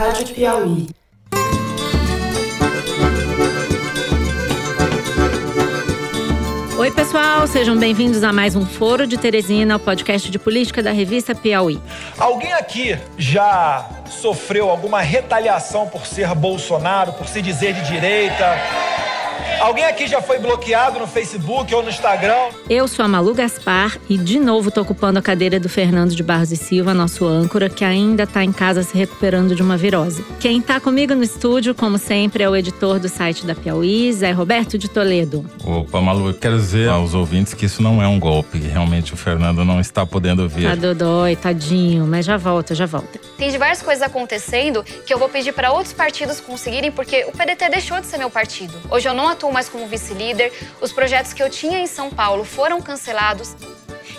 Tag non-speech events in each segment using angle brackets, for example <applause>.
Rádio Piauí. Oi, pessoal, sejam bem-vindos a mais um Foro de Teresina, o podcast de política da revista Piauí. Alguém aqui já sofreu alguma retaliação por ser Bolsonaro, por se dizer de direita? Alguém aqui já foi bloqueado no Facebook ou no Instagram? Eu sou a Malu Gaspar e de novo tô ocupando a cadeira do Fernando de Barros e Silva, nosso âncora, que ainda tá em casa se recuperando de uma virose. Quem tá comigo no estúdio, como sempre, é o editor do site da Piauí, Zé Roberto de Toledo. Opa, Malu, eu quero dizer aos ouvintes que isso não é um golpe. Realmente o Fernando não está podendo vir. Tá dodói, tadinho, mas já volta, já volta. Tem diversas coisas acontecendo que eu vou pedir para outros partidos conseguirem, porque o PDT deixou de ser meu partido. Hoje eu não atuo mais como vice-líder, os projetos que eu tinha em São Paulo foram cancelados.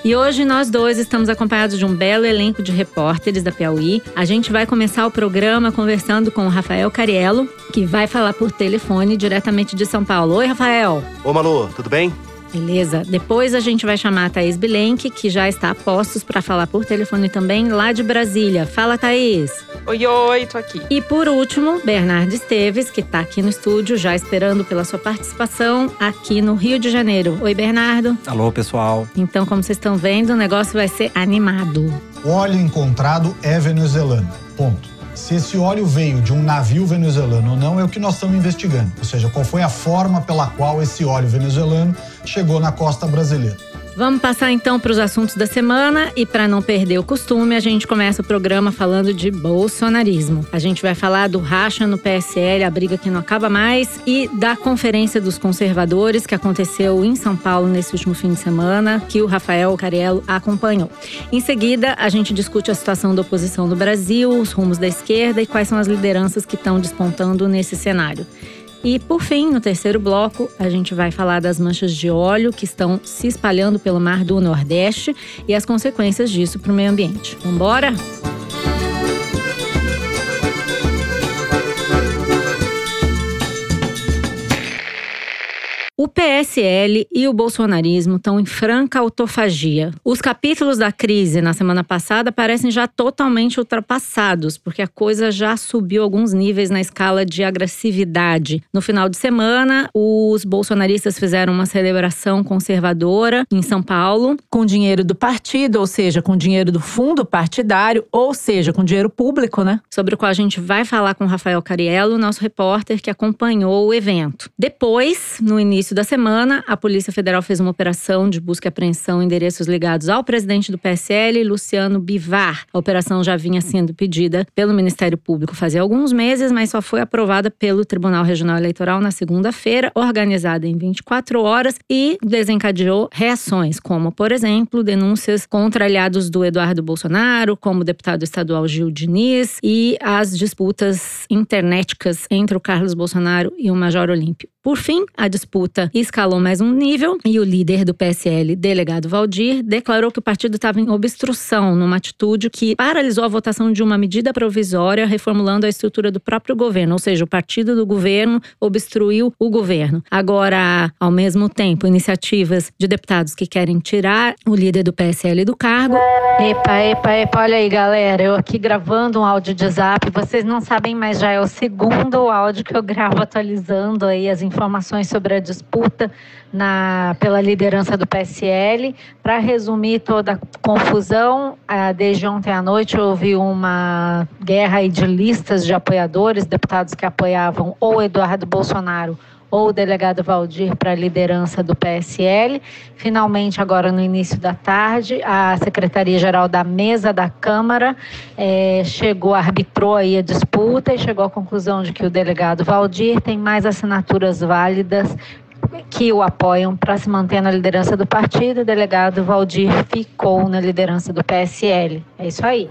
E hoje nós dois estamos acompanhados de um belo elenco de repórteres da Piauí. A gente vai começar o programa conversando com o Rafael Cariello, que vai falar por telefone diretamente de São Paulo. Oi, Rafael. Ô, Malu, tudo bem? Beleza. Depois a gente vai chamar a Thaís Bilenque, que já está a postos para falar por telefone também, lá de Brasília. Fala, Thaís. Oi, oi, tô aqui. E por último, Bernardo Esteves, que está aqui no estúdio, já esperando pela sua participação aqui no Rio de Janeiro. Oi, Bernardo. Alô, pessoal. Então, como vocês estão vendo, o negócio vai ser animado. O óleo encontrado é venezuelano. Ponto. Se esse óleo veio de um navio venezuelano ou não é o que nós estamos investigando. Ou seja, qual foi a forma pela qual esse óleo venezuelano chegou na costa brasileira. Vamos passar então para os assuntos da semana e para não perder o costume, a gente começa o programa falando de bolsonarismo. A gente vai falar do racha no PSL, a briga que não acaba mais, e da conferência dos conservadores que aconteceu em São Paulo nesse último fim de semana, que o Rafael Cariello acompanhou. Em seguida, a gente discute a situação da oposição no Brasil, os rumos da esquerda e quais são as lideranças que estão despontando nesse cenário. E por fim, no terceiro bloco, a gente vai falar das manchas de óleo que estão se espalhando pelo mar do Nordeste e as consequências disso para o meio ambiente. Vamos embora? O PSL e o bolsonarismo estão em franca autofagia. Os capítulos da crise na semana passada parecem já totalmente ultrapassados, porque a coisa já subiu alguns níveis na escala de agressividade. No final de semana, os bolsonaristas fizeram uma celebração conservadora em São Paulo, com dinheiro do partido, ou seja, com dinheiro do fundo partidário, ou seja, com dinheiro público, né? Sobre o qual a gente vai falar com o Rafael Cariello, nosso repórter que acompanhou o evento. Depois, no início da semana, a Polícia Federal fez uma operação de busca e apreensão em endereços ligados ao presidente do PSL, Luciano Bivar. A operação já vinha sendo pedida pelo Ministério Público fazia alguns meses, mas só foi aprovada pelo Tribunal Regional Eleitoral na segunda-feira, organizada em 24 horas e desencadeou reações, como, por exemplo, denúncias contra aliados do Eduardo Bolsonaro, como o deputado estadual Gil Diniz, e as disputas internéticas entre o Carlos Bolsonaro e o Major Olímpio. Por fim, a disputa escalou mais um nível e o líder do PSL, delegado Valdir, declarou que o partido estava em obstrução numa atitude que paralisou a votação de uma medida provisória reformulando a estrutura do próprio governo, ou seja, o partido do governo obstruiu o governo. Agora, ao mesmo tempo, iniciativas de deputados que querem tirar o líder do PSL do cargo. Epa, epa, epa, olha aí, galera, eu aqui gravando um áudio de zap, vocês não sabem, mas já é o segundo áudio que eu gravo atualizando aí as informações sobre a disputa na, pela liderança do PSL. Para resumir toda a confusão, desde ontem à noite houve uma guerra de listas de apoiadores, deputados que apoiavam ou Eduardo Bolsonaro ou o delegado Valdir para a liderança do PSL. Finalmente, agora no início da tarde, a Secretaria-Geral da Mesa da Câmara é, chegou, arbitrou aí a disputa e chegou à conclusão de que o delegado Valdir tem mais assinaturas válidas que o apoiam para se manter na liderança do partido. O delegado Valdir ficou na liderança do PSL. É isso aí.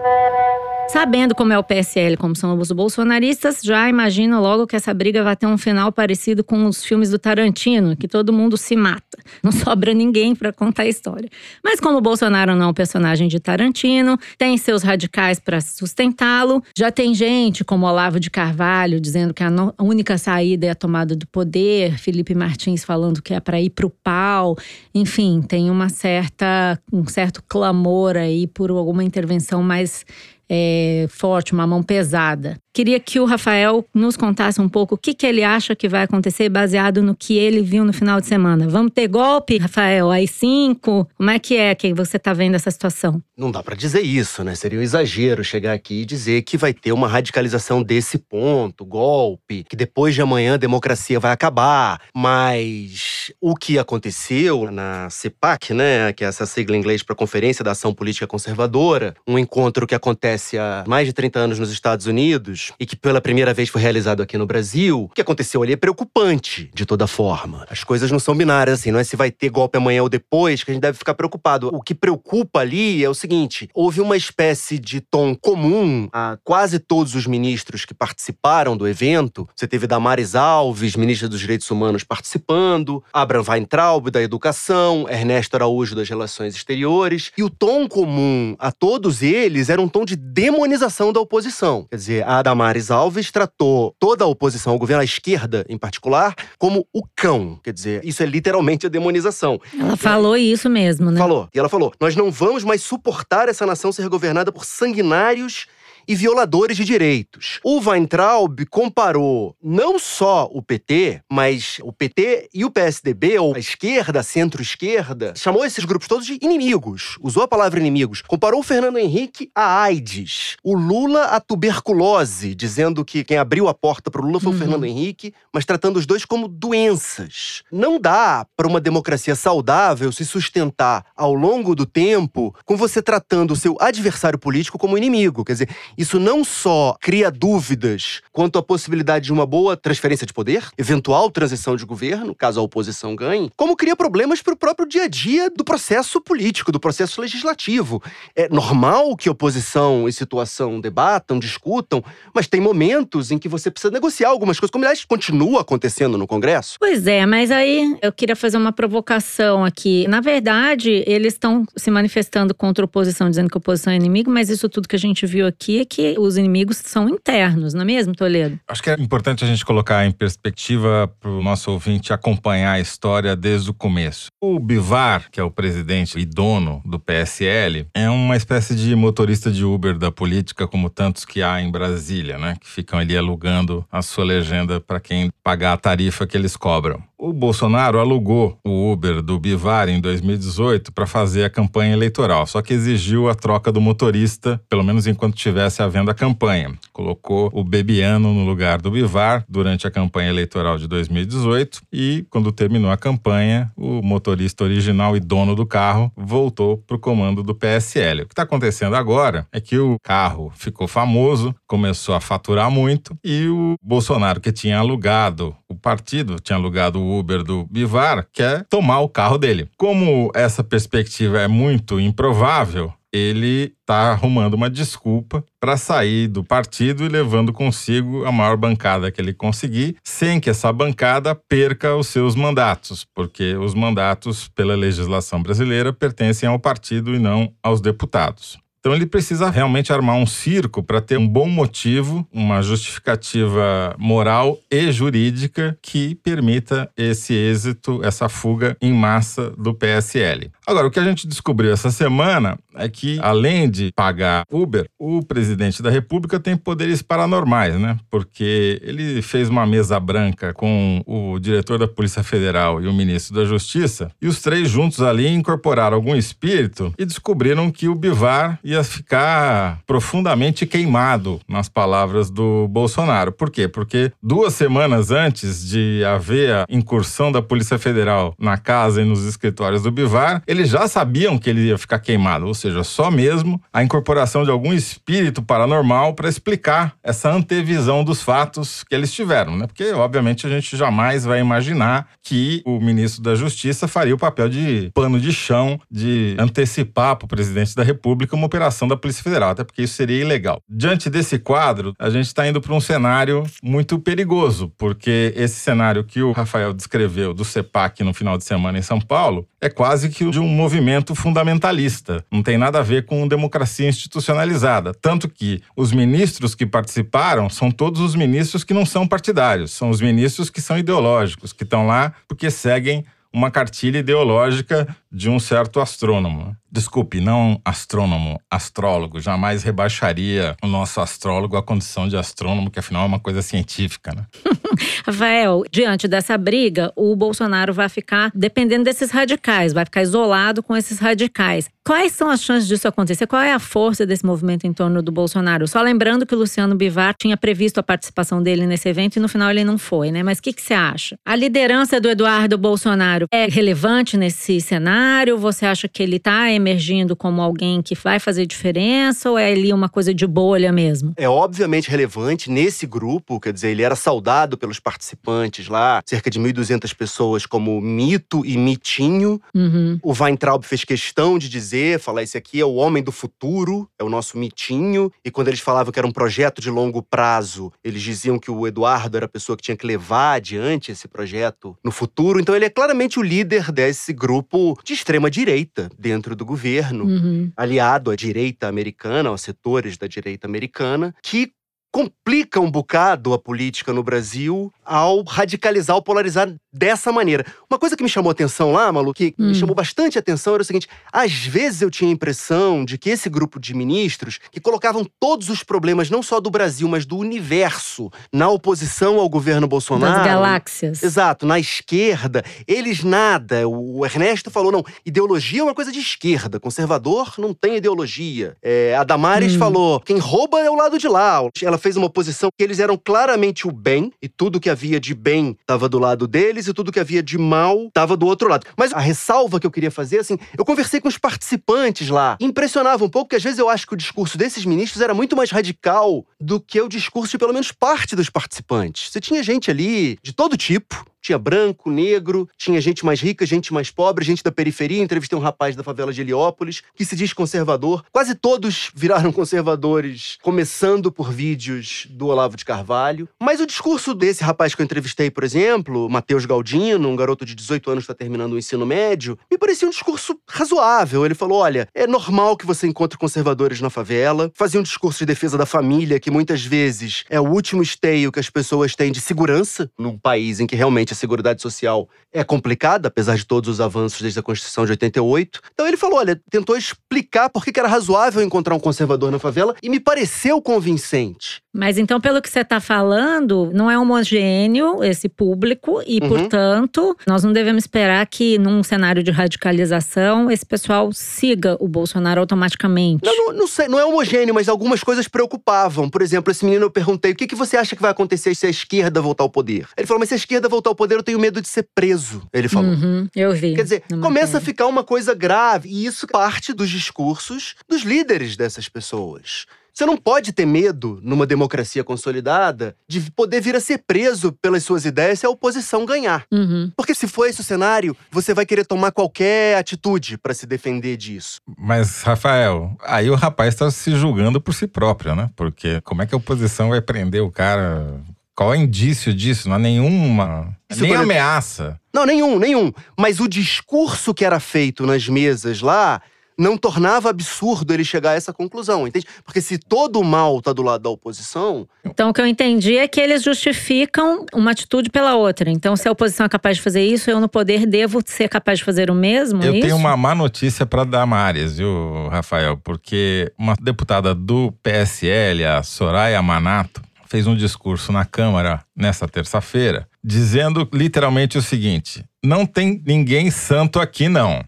Sabendo como é o PSL, como são os bolsonaristas, já imagino logo que essa briga vai ter um final parecido com os filmes do Tarantino, que todo mundo se mata. <laughs> Não sobra ninguém para contar a história. Mas como o Bolsonaro não é um personagem de Tarantino, tem seus radicais para sustentá-lo. Já tem gente como Olavo de Carvalho dizendo que a única saída é a tomada do poder, Felipe Martins falando que é para ir para o pau. Enfim, tem uma certa um certo clamor aí por alguma intervenção mais é, forte, uma mão pesada. Queria que o Rafael nos contasse um pouco o que, que ele acha que vai acontecer baseado no que ele viu no final de semana. Vamos ter golpe, Rafael? Aí cinco? Como é que é que você está vendo essa situação? Não dá para dizer isso, né? Seria um exagero chegar aqui e dizer que vai ter uma radicalização desse ponto, golpe, que depois de amanhã a democracia vai acabar. Mas o que aconteceu na CEPAC, né, que é essa sigla em inglês para Conferência da Ação Política Conservadora, um encontro que acontece há mais de 30 anos nos Estados Unidos e que pela primeira vez foi realizado aqui no Brasil, o que aconteceu ali é preocupante de toda forma. As coisas não são binárias assim, não é se vai ter golpe amanhã ou depois que a gente deve ficar preocupado. O que preocupa ali é o seguinte, seguinte: houve uma espécie de tom comum a quase todos os ministros que participaram do evento. Você teve Damares Alves, ministra dos Direitos Humanos, participando, Abraham Weintraub, da Educação, Ernesto Araújo, das Relações Exteriores. E o tom comum a todos eles era um tom de demonização da oposição. Quer dizer, a Damares Alves tratou toda a oposição, o governo à esquerda em particular, como o cão. Quer dizer, isso é literalmente a demonização. Ela falou isso mesmo, né? Falou. E ela falou: nós não vamos mais suportar essa nação ser governada por sanguinários e violadores de direitos. O Weintraub comparou não só o PT, mas o PT e o PSDB, ou a esquerda, centro-esquerda, chamou esses grupos todos de inimigos. Usou a palavra inimigos. Comparou o Fernando Henrique a AIDS, o Lula a tuberculose, dizendo que quem abriu a porta para o Lula foi uhum. o Fernando Henrique, mas tratando os dois como doenças. Não dá para uma democracia saudável se sustentar ao longo do tempo com você tratando o seu adversário político como inimigo. Quer dizer, isso não só cria dúvidas quanto à possibilidade de uma boa transferência de poder, eventual transição de governo, caso a oposição ganhe, como cria problemas para o próprio dia a dia do processo político, do processo legislativo. É normal que oposição e situação debatam, discutam, mas tem momentos em que você precisa negociar algumas coisas, como aliás continua acontecendo no Congresso. Pois é, mas aí eu queria fazer uma provocação aqui. Na verdade, eles estão se manifestando contra a oposição, dizendo que a oposição é inimigo, mas isso tudo que a gente viu aqui é que os inimigos são internos, não é mesmo, Toledo? Acho que é importante a gente colocar em perspectiva para o nosso ouvinte acompanhar a história desde o começo. O Bivar, que é o presidente e dono do PSL, é uma espécie de motorista de Uber da política, como tantos que há em Brasília, né? Que ficam ali alugando a sua legenda para quem pagar a tarifa que eles cobram. O Bolsonaro alugou o Uber do Bivar em 2018 para fazer a campanha eleitoral, só que exigiu a troca do motorista, pelo menos enquanto estivesse havendo a campanha. Colocou o Bebiano no lugar do Bivar durante a campanha eleitoral de 2018 e, quando terminou a campanha, o motorista original e dono do carro voltou para o comando do PSL. O que está acontecendo agora é que o carro ficou famoso, começou a faturar muito e o Bolsonaro, que tinha alugado o partido, tinha alugado o Uber do Bivar quer tomar o carro dele. Como essa perspectiva é muito improvável, ele está arrumando uma desculpa para sair do partido e levando consigo a maior bancada que ele conseguir, sem que essa bancada perca os seus mandatos, porque os mandatos, pela legislação brasileira, pertencem ao partido e não aos deputados. Então ele precisa realmente armar um circo para ter um bom motivo, uma justificativa moral e jurídica que permita esse êxito, essa fuga em massa do PSL. Agora, o que a gente descobriu essa semana é que, além de pagar Uber, o presidente da República tem poderes paranormais, né? Porque ele fez uma mesa branca com o diretor da Polícia Federal e o ministro da Justiça, e os três juntos ali incorporaram algum espírito e descobriram que o Bivar ia ficar profundamente queimado, nas palavras do Bolsonaro. Por quê? Porque duas semanas antes de haver a incursão da Polícia Federal na casa e nos escritórios do Bivar, ele eles já sabiam que ele ia ficar queimado, ou seja, só mesmo a incorporação de algum espírito paranormal para explicar essa antevisão dos fatos que eles tiveram, né? Porque, obviamente, a gente jamais vai imaginar que o ministro da Justiça faria o papel de pano de chão, de antecipar para o presidente da República uma operação da Polícia Federal, até porque isso seria ilegal. Diante desse quadro, a gente está indo para um cenário muito perigoso, porque esse cenário que o Rafael descreveu do CEPAC no final de semana em São Paulo é quase que o de um movimento fundamentalista. Não tem nada a ver com democracia institucionalizada. Tanto que os ministros que participaram são todos os ministros que não são partidários, são os ministros que são ideológicos, que estão lá porque seguem uma cartilha ideológica de um certo astrônomo. Desculpe, não astrônomo, astrólogo. Jamais rebaixaria o nosso astrólogo à condição de astrônomo, que afinal é uma coisa científica, né? <laughs> Rafael, diante dessa briga, o Bolsonaro vai ficar dependendo desses radicais, vai ficar isolado com esses radicais. Quais são as chances disso acontecer? Qual é a força desse movimento em torno do Bolsonaro? Só lembrando que o Luciano Bivar tinha previsto a participação dele nesse evento e no final ele não foi, né? Mas o que, que você acha? A liderança do Eduardo Bolsonaro é relevante nesse cenário? Você acha que ele está emergindo como alguém que vai fazer diferença ou é ali uma coisa de bolha mesmo? É obviamente relevante nesse grupo, quer dizer, ele era saudado pelos participantes lá, cerca de 1.200 pessoas, como mito e mitinho. Uhum. O Weintraub fez questão de dizer, falar esse aqui é o homem do futuro, é o nosso mitinho. E quando eles falavam que era um projeto de longo prazo, eles diziam que o Eduardo era a pessoa que tinha que levar adiante esse projeto no futuro. Então ele é claramente o líder desse grupo de extrema direita dentro do governo, Uhum. aliado à direita americana, aos setores da direita americana, que complica um bocado a política no Brasil ao radicalizar, ao polarizar dessa maneira. Uma coisa que me chamou atenção lá, Malu, que Hum. me chamou bastante atenção era o seguinte: às vezes eu tinha a impressão de que esse grupo de ministros, que colocavam todos os problemas, não só do Brasil, mas do universo, na oposição ao governo Bolsonaro. Das galáxias. Exato, na esquerda, eles nada. O Ernesto falou: não, ideologia é uma coisa de esquerda, conservador não tem ideologia. É, a Damares Hum. falou: quem rouba é o lado de lá. Ela fez uma posição que eles eram claramente o bem, e tudo que havia de bem estava do lado deles, e tudo que havia de mal estava do outro lado. Mas a ressalva que eu queria fazer, assim, eu conversei com os participantes lá. Impressionava um pouco, porque às vezes eu acho que o discurso desses ministros era muito mais radical do que o discurso de pelo menos parte dos participantes. Você tinha gente ali de todo tipo. Tinha branco, negro, tinha gente mais rica, gente mais pobre, gente da periferia. Entrevistei um rapaz da favela de Heliópolis que se diz conservador. Quase todos viraram conservadores, começando por vídeos do Olavo de Carvalho. Mas o discurso desse rapaz que eu entrevistei, por exemplo, Matheus Galdino, um garoto de 18 anos que está terminando o ensino médio, me parecia um discurso razoável. Ele falou: olha, é normal que você encontre conservadores na favela. Fazia um discurso de defesa da família, que muitas vezes é o último esteio que as pessoas têm de segurança num país em que realmente a seguridade social é complicada, apesar de todos os avanços desde a Constituição de 88. Então ele falou: olha, tentou explicar por que que era razoável encontrar um conservador na favela e me pareceu convincente. Mas então, pelo que você está falando, não é homogêneo esse público e, Uhum. portanto, nós não devemos esperar que num cenário de radicalização esse pessoal siga o Bolsonaro automaticamente. Não, não, não sei, não é homogêneo, mas algumas coisas preocupavam. Por exemplo, esse menino eu perguntei: o que, que você acha que vai acontecer se a esquerda voltar ao poder? Ele falou: mas se a esquerda voltar ao poder, eu tenho medo de ser preso. Ele falou. Uhum, eu vi. Quer dizer, começa a ficar uma coisa grave. E isso parte dos discursos dos líderes dessas pessoas. Você não pode ter medo, numa democracia consolidada, de poder vir a ser preso pelas suas ideias se a oposição ganhar. Uhum. Porque se for esse o cenário, você vai querer tomar qualquer atitude para se defender disso. Mas, Rafael, aí o rapaz está se julgando por si próprio, né? Porque como é que a oposição vai prender o cara? Qual é o indício disso? Não há nenhuma. Isso, nem ameaça. Não, nenhum, nenhum. Mas o discurso que era feito nas mesas lá não tornava absurdo ele chegar a essa conclusão, entende? Porque se todo o mal tá do lado da oposição, Então, o que eu entendi é que eles justificam uma atitude pela outra. Então, se a oposição é capaz de fazer isso, eu no poder devo ser capaz de fazer o mesmo? Eu é tenho isso? uma má notícia para Damares, viu, Rafael? Porque uma deputada do PSL, a Soraya Manato, fez um discurso na Câmara nessa terça-feira, dizendo literalmente o seguinte: não tem ninguém santo aqui, não.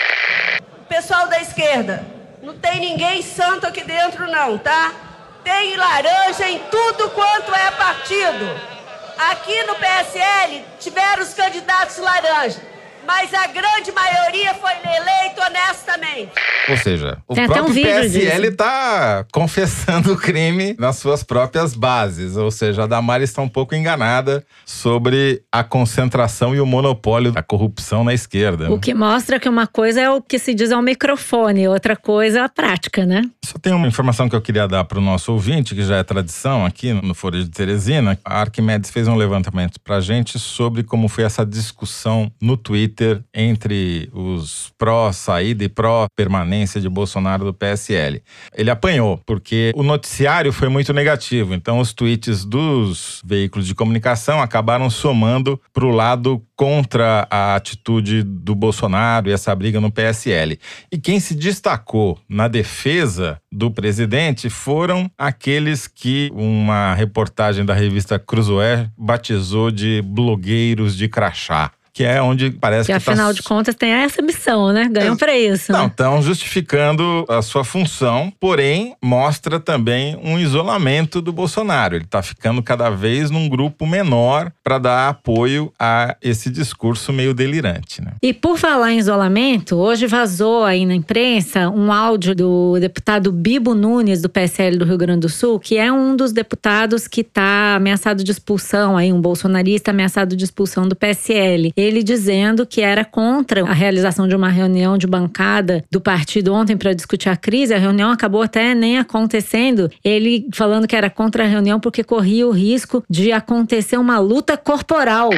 Pessoal da esquerda, não tem ninguém santo aqui dentro não, tá? Tem laranja em tudo quanto é partido. Aqui no PSL tiveram os candidatos laranja, mas a grande maioria foi eleito honestamente. Ou seja, o Tem um próprio vídeo PSL está confessando o crime nas suas próprias bases. Ou seja, a Damares está um pouco enganada sobre a concentração e o monopólio da corrupção na esquerda. né? O que mostra que uma coisa é o que se diz ao microfone, outra coisa é a prática, né? Só tem uma informação que eu queria dar para o nosso ouvinte, que já é tradição aqui no Folha de Teresina. A Arquimedes fez um levantamento para a gente sobre como foi essa discussão no Twitter Twitter entre os pró-saída e pró-permanência de Bolsonaro do PSL. Ele apanhou, porque o noticiário foi muito negativo. Então, os tweets dos veículos de comunicação acabaram somando para o lado contra a atitude do Bolsonaro e essa briga no PSL. E quem se destacou na defesa do presidente foram aqueles que uma reportagem da revista Cruzoé batizou de blogueiros de crachá que é onde parece que, que afinal tá... de contas tem essa missão, né? Ganham é, para isso. Não, né? estão justificando a sua função, porém mostra também um isolamento do Bolsonaro. Ele está ficando cada vez num grupo menor para dar apoio a esse discurso meio delirante, né? E por falar em isolamento, hoje vazou aí na imprensa um áudio do deputado Bibo Nunes do PSL do Rio Grande do Sul, que é um dos deputados que está ameaçado de expulsão aí, um bolsonarista ameaçado de expulsão do PSL ele dizendo que era contra a realização de uma reunião de bancada do partido ontem para discutir a crise. A reunião acabou até nem acontecendo. Ele falando que era contra a reunião porque corria o risco de acontecer uma luta corporal.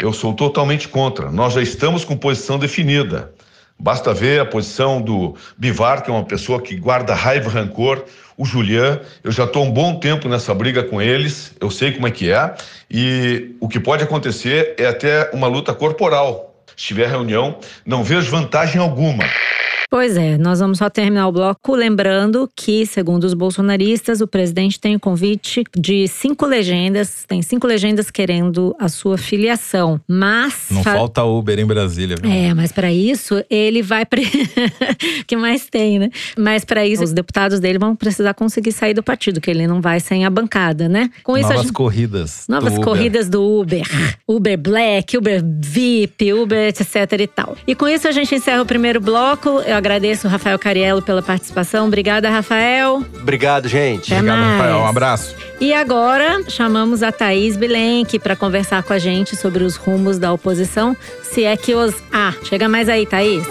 Eu sou totalmente contra. Nós já estamos com posição definida. Basta ver a posição do Bivar, que é uma pessoa que guarda raiva rancor, o Julian, eu já estou um bom tempo nessa briga com eles, eu sei como é que é, e o que pode acontecer é até uma luta corporal. Se tiver reunião, não vejo vantagem alguma. Pois é, nós vamos só terminar o bloco lembrando que, segundo os bolsonaristas, o presidente tem o convite de cinco legendas, tem cinco legendas querendo a sua filiação. Mas. Não fa... falta Uber em Brasília. Viu? É, mas para isso ele vai. Pre... <laughs> que mais tem, né? Mas para isso, os deputados dele vão precisar conseguir sair do partido, que ele não vai sem a bancada, né? Com isso, Novas gente... corridas. Novas do corridas do Uber. Uber Black, Uber VIP, Uber etc e tal. E com isso a gente encerra o primeiro bloco. Eu agradeço o Rafael Cariello pela participação. Obrigada, Rafael. Obrigado, gente. Até Obrigado, mais. Rafael. Um abraço. E agora chamamos a Thaís Bilenque para conversar com a gente sobre os rumos da oposição, se é que os há. Ah, chega mais aí, Thaís.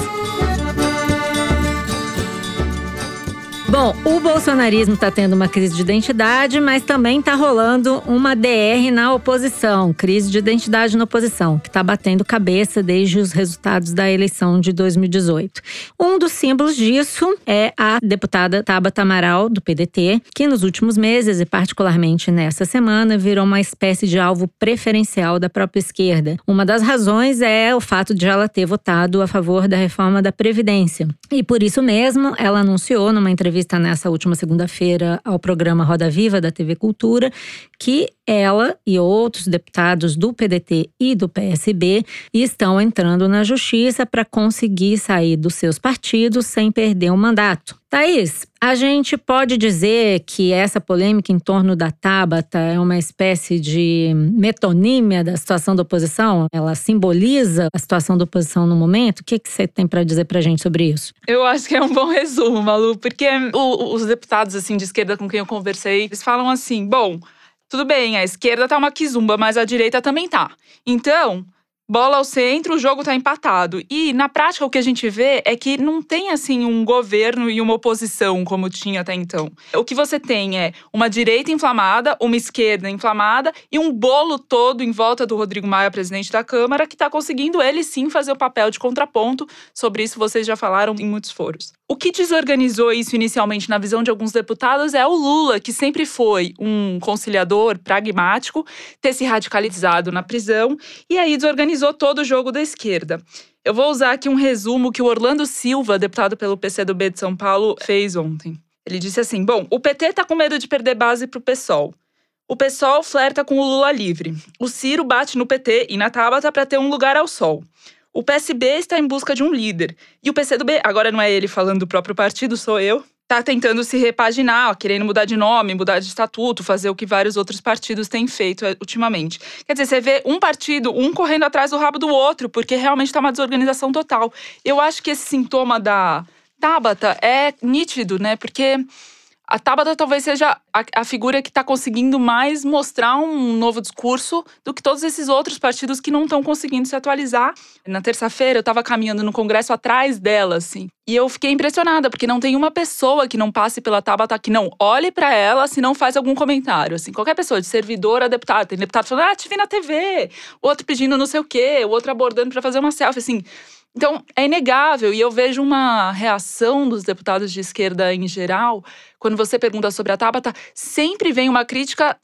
Bom, o bolsonarismo está tendo uma crise de identidade, mas também está rolando uma DR na oposição, crise de identidade na oposição, que está batendo cabeça desde os resultados da eleição de 2018. Um dos símbolos disso é a deputada Tabata Amaral, do PDT, que nos últimos meses, e particularmente nessa semana, virou uma espécie de alvo preferencial da própria esquerda. Uma das razões é o fato de ela ter votado a favor da reforma da Previdência. E por isso mesmo, ela anunciou numa entrevista entrevista nessa última segunda-feira ao programa Roda Viva da TV Cultura que ela e outros deputados do PDT e do PSB estão entrando na justiça para conseguir sair dos seus partidos sem perder o mandato. Thaís, a gente pode dizer que essa polêmica em torno da Tabata é uma espécie de metonímia da situação da oposição? Ela simboliza a situação da oposição no momento? O que, que você tem para dizer para a gente sobre isso? Eu acho que é um bom <laughs> resumo, Malu, porque o, os deputados assim de esquerda com quem eu conversei, eles falam assim: bom, tudo bem, a esquerda tá uma quizumba, mas a direita também tá. Então, bola ao centro, o jogo tá empatado. E na prática o que a gente vê é que não tem assim um governo e uma oposição como tinha até então. O que você tem é uma direita inflamada, uma esquerda inflamada e um bolo todo em volta do Rodrigo Maia, presidente da Câmara, que está conseguindo ele sim fazer o papel de contraponto. Sobre isso vocês já falaram em muitos foros. O que desorganizou isso inicialmente na visão de alguns deputados é o Lula, que sempre foi um conciliador pragmático, ter se radicalizado na prisão e aí desorganizou todo o jogo da esquerda. Eu vou usar aqui um resumo que o Orlando Silva, deputado pelo PCdoB de São Paulo, fez ontem. Ele disse assim: Bom, o PT tá com medo de perder base pro PSOL. O PSOL flerta com o Lula livre. O Ciro bate no PT e na Tabata para ter um lugar ao sol. O PSB está em busca de um líder. E o PCdoB, agora não é ele falando do próprio partido, sou eu, está tentando se repaginar, ó, querendo mudar de nome, mudar de estatuto, fazer o que vários outros partidos têm feito eh, ultimamente. Quer dizer, você vê um partido, um correndo atrás do rabo do outro, porque realmente está uma desorganização total. Eu acho que esse sintoma da Tabata é nítido, né? Porque a Tabata talvez seja a, a figura que está conseguindo mais mostrar um novo discurso do que todos esses outros partidos que não estão conseguindo se atualizar. Na terça-feira, eu estava caminhando no Congresso atrás dela, assim. E eu fiquei impressionada, porque não tem uma pessoa que não passe pela Tabata que não olhe para ela se não faz algum comentário. Assim, qualquer pessoa, de servidor a deputado. Tem deputado falando, ah, te vi na TV. Outro pedindo não sei o quê, outro abordando para fazer uma selfie, assim. Então, é inegável, e eu vejo uma reação dos deputados de esquerda em geral, quando você pergunta sobre a Tabata, sempre vem uma crítica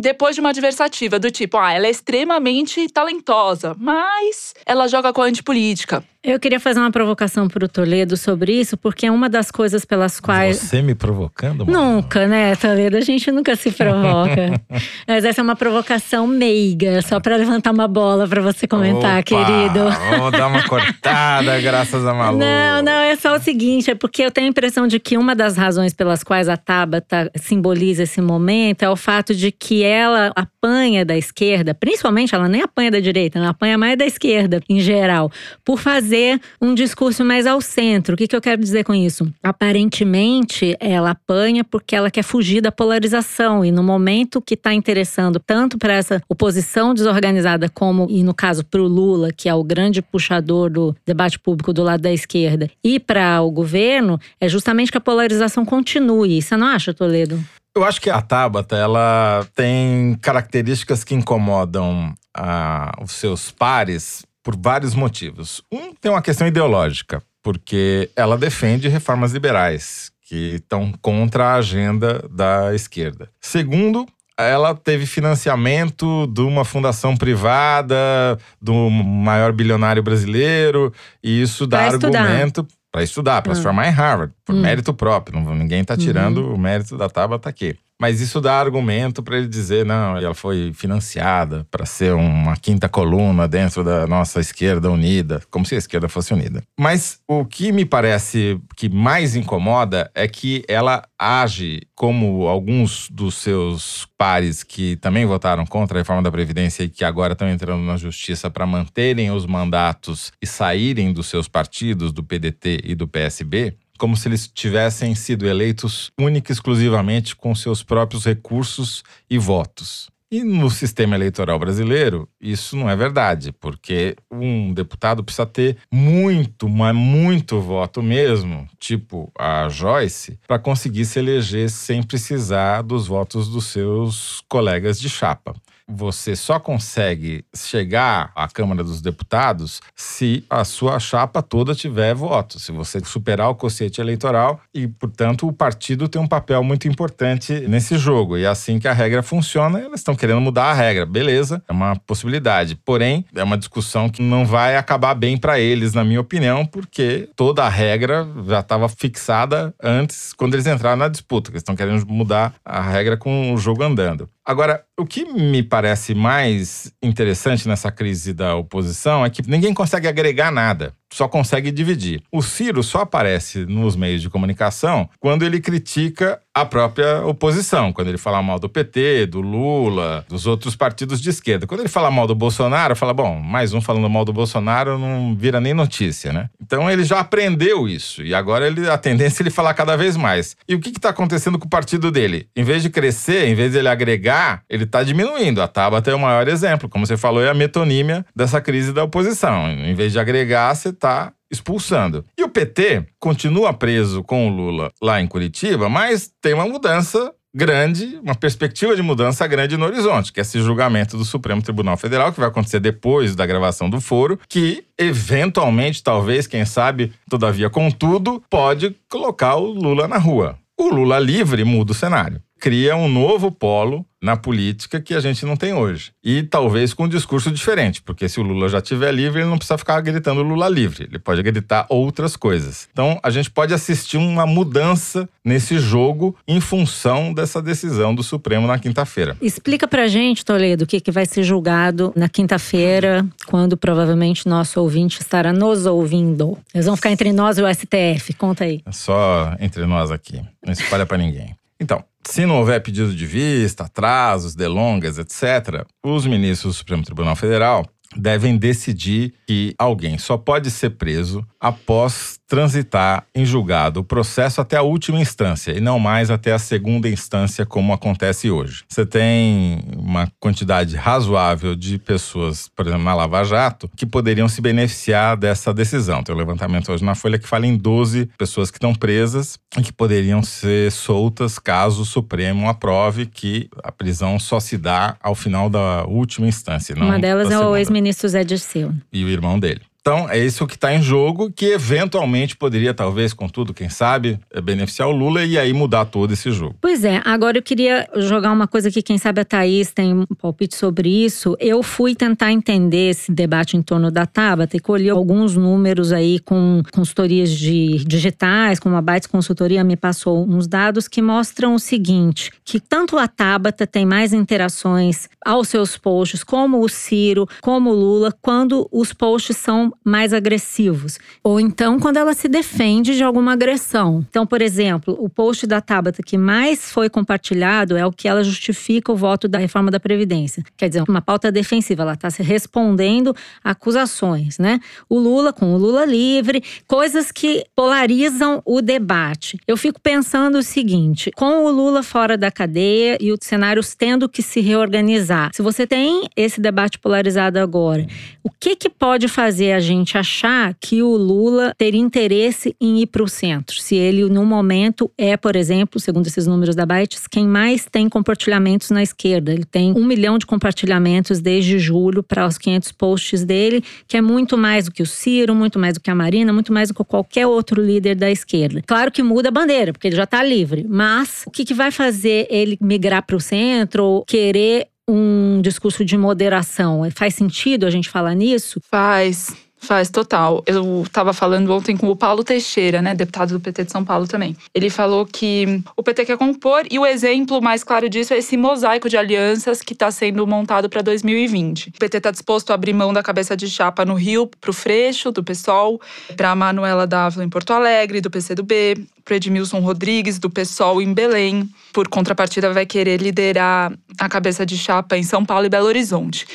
depois de uma adversativa, do tipo, ah, ela é extremamente talentosa, mas ela joga com a antipolítica. Eu queria fazer uma provocação para o Toledo sobre isso, porque é uma das coisas pelas quais. Você me provocando? Mano? Nunca, né, Toledo? A gente nunca se provoca. <laughs> Mas essa é uma provocação meiga, só para levantar uma bola para você comentar, Opa, querido. Vamos dar uma cortada, <laughs> graças a Malu. Não, não, é só o seguinte: é porque eu tenho a impressão de que uma das razões pelas quais a Tabata simboliza esse momento é o fato de que ela apanha da esquerda, principalmente ela nem apanha da direita, ela apanha mais da esquerda em geral, por fazer um discurso mais ao centro. O que, que eu quero dizer com isso? Aparentemente, ela apanha porque ela quer fugir da polarização. E no momento que está interessando tanto para essa oposição desorganizada, como, e no caso, para o Lula, que é o grande puxador do debate público do lado da esquerda, e para o governo, é justamente que a polarização continue. Você não acha, Toledo? Eu acho que a Tabata, ela tem características que incomodam ah, os seus pares por vários motivos. Um tem uma questão ideológica, porque ela defende reformas liberais que estão contra a agenda da esquerda. Segundo, ela teve financiamento de uma fundação privada, do maior bilionário brasileiro, e isso dá argumento para estudar, para se hum. formar em Harvard, por hum. mérito próprio. Não, ninguém está tirando uhum. o mérito da Tabata aqui. Mas isso dá argumento para ele dizer, não, ela foi financiada para ser uma quinta coluna dentro da nossa esquerda unida, como se a esquerda fosse unida. Mas o que me parece que mais incomoda é que ela age como alguns dos seus pares que também votaram contra a reforma da Previdência e que agora estão entrando na justiça para manterem os mandatos e saírem dos seus partidos, do PDT e do PSB, como se eles tivessem sido eleitos única e exclusivamente com seus próprios recursos e votos. E no sistema eleitoral brasileiro, isso não é verdade, porque um deputado precisa ter muito, mas muito voto mesmo, tipo a Joyce, para conseguir se eleger sem precisar dos votos dos seus colegas de chapa você só consegue chegar à Câmara dos Deputados se a sua chapa toda tiver votos, se você superar o quociente eleitoral e, portanto, o partido tem um papel muito importante nesse jogo. E é assim que a regra funciona, eles estão querendo mudar a regra. Beleza, é uma possibilidade. Porém, é uma discussão que não vai acabar bem para eles, na minha opinião, porque toda a regra já estava fixada antes, quando eles entraram na disputa. Eles estão querendo mudar a regra com o jogo andando. Agora, o que me parece mais interessante nessa crise da oposição é que ninguém consegue agregar nada só consegue dividir. O Ciro só aparece nos meios de comunicação quando ele critica a própria oposição, quando ele fala mal do PT, do Lula, dos outros partidos de esquerda. Quando ele fala mal do Bolsonaro, fala, bom, mais um falando mal do Bolsonaro não vira nem notícia, né? Então ele já aprendeu isso e agora ele, a tendência é ele falar cada vez mais. E o que está acontecendo com o partido dele? Em vez de crescer, em vez de ele agregar, ele está diminuindo. A Tabata é o maior exemplo. Como você falou, é a metonímia dessa crise da oposição. Em vez de agregar, você está expulsando. E o PT continua preso com o Lula lá em Curitiba, mas tem uma mudança grande, uma perspectiva de mudança grande no horizonte, que é esse julgamento do Supremo Tribunal Federal, que vai acontecer depois da gravação do foro, que eventualmente, talvez, quem sabe, todavia, contudo, pode colocar o Lula na rua. O Lula livre muda o cenário. Cria um novo polo na política que a gente não tem hoje. E talvez com um discurso diferente, porque se o Lula já estiver livre, ele não precisa ficar gritando Lula livre, ele pode gritar outras coisas. Então a gente pode assistir uma mudança nesse jogo em função dessa decisão do Supremo na quinta-feira. Explica pra gente, Toledo, o que, que vai ser julgado na quinta-feira, quando provavelmente nosso ouvinte estará nos ouvindo. Eles vão ficar entre nós e o STF, conta aí. É só entre nós aqui, não espalha para ninguém. Então, se não houver pedido de vista, atrasos, delongas, etc., os ministros do Supremo Tribunal Federal devem decidir que alguém só pode ser preso após transitar em julgado o processo até a última instância e não mais até a segunda instância, como acontece hoje. Você tem uma quantidade razoável de pessoas, por exemplo, na Lava Jato, que poderiam se beneficiar dessa decisão. Tem um levantamento hoje na Folha que fala em 12 pessoas que estão presas e que poderiam ser soltas caso o Supremo aprove que a prisão só se dá ao final da última instância. Uma delas é o segunda. Ex-ministro Zé Dirceu. E o irmão dele. Então, é isso que está em jogo, que eventualmente poderia, talvez, contudo, quem sabe, eh, beneficiar o Lula e aí mudar todo esse jogo. Pois é, agora eu queria jogar uma coisa que, quem sabe, a Thaís tem um palpite sobre isso. Eu fui tentar entender esse debate em torno da Tabata e colhi alguns números aí com consultorias de digitais, como a Bytes Consultoria me passou uns dados que mostram o seguinte: que tanto a Tabata tem mais interações aos seus posts, como o Ciro, como o Lula, quando os posts são mais agressivos. Ou então quando ela se defende de alguma agressão. Então, por exemplo, o post da Tabata que mais foi compartilhado é o que ela justifica o voto da reforma da Previdência. Quer dizer, uma pauta defensiva, ela está se respondendo a acusações, né? O Lula com o Lula livre, coisas que polarizam o debate. Eu fico pensando o seguinte: com o Lula fora da cadeia e os cenários tendo que se reorganizar, se você tem esse debate polarizado agora, o que, que pode fazer a gente achar que o Lula teria interesse em ir para o centro? Se ele, no momento, é, por exemplo, segundo esses números da Bytes, quem mais tem compartilhamentos na esquerda. Ele tem um milhão de compartilhamentos desde julho para os 500 posts dele, que é muito mais do que o Ciro, muito mais do que a Marina, muito mais do que qualquer outro líder da esquerda. Claro que muda a bandeira, porque ele já está livre, mas o que, que vai fazer ele migrar para o centro ou querer um discurso de moderação? Faz sentido a gente falar nisso? Faz. Faz total. Eu estava falando ontem com o Paulo Teixeira, né, deputado do PT de São Paulo também. Ele falou que o PT quer compor e o exemplo mais claro disso é esse mosaico de alianças que está sendo montado para 2020. O PT está disposto a abrir mão da cabeça de chapa no Rio para o Freixo, do PSOL, para a Manuela Dávila em Porto Alegre, do PCdoB, para Edmilson Rodrigues, do PSOL em Belém. Por contrapartida, vai querer liderar a cabeça de chapa em São Paulo e Belo Horizonte.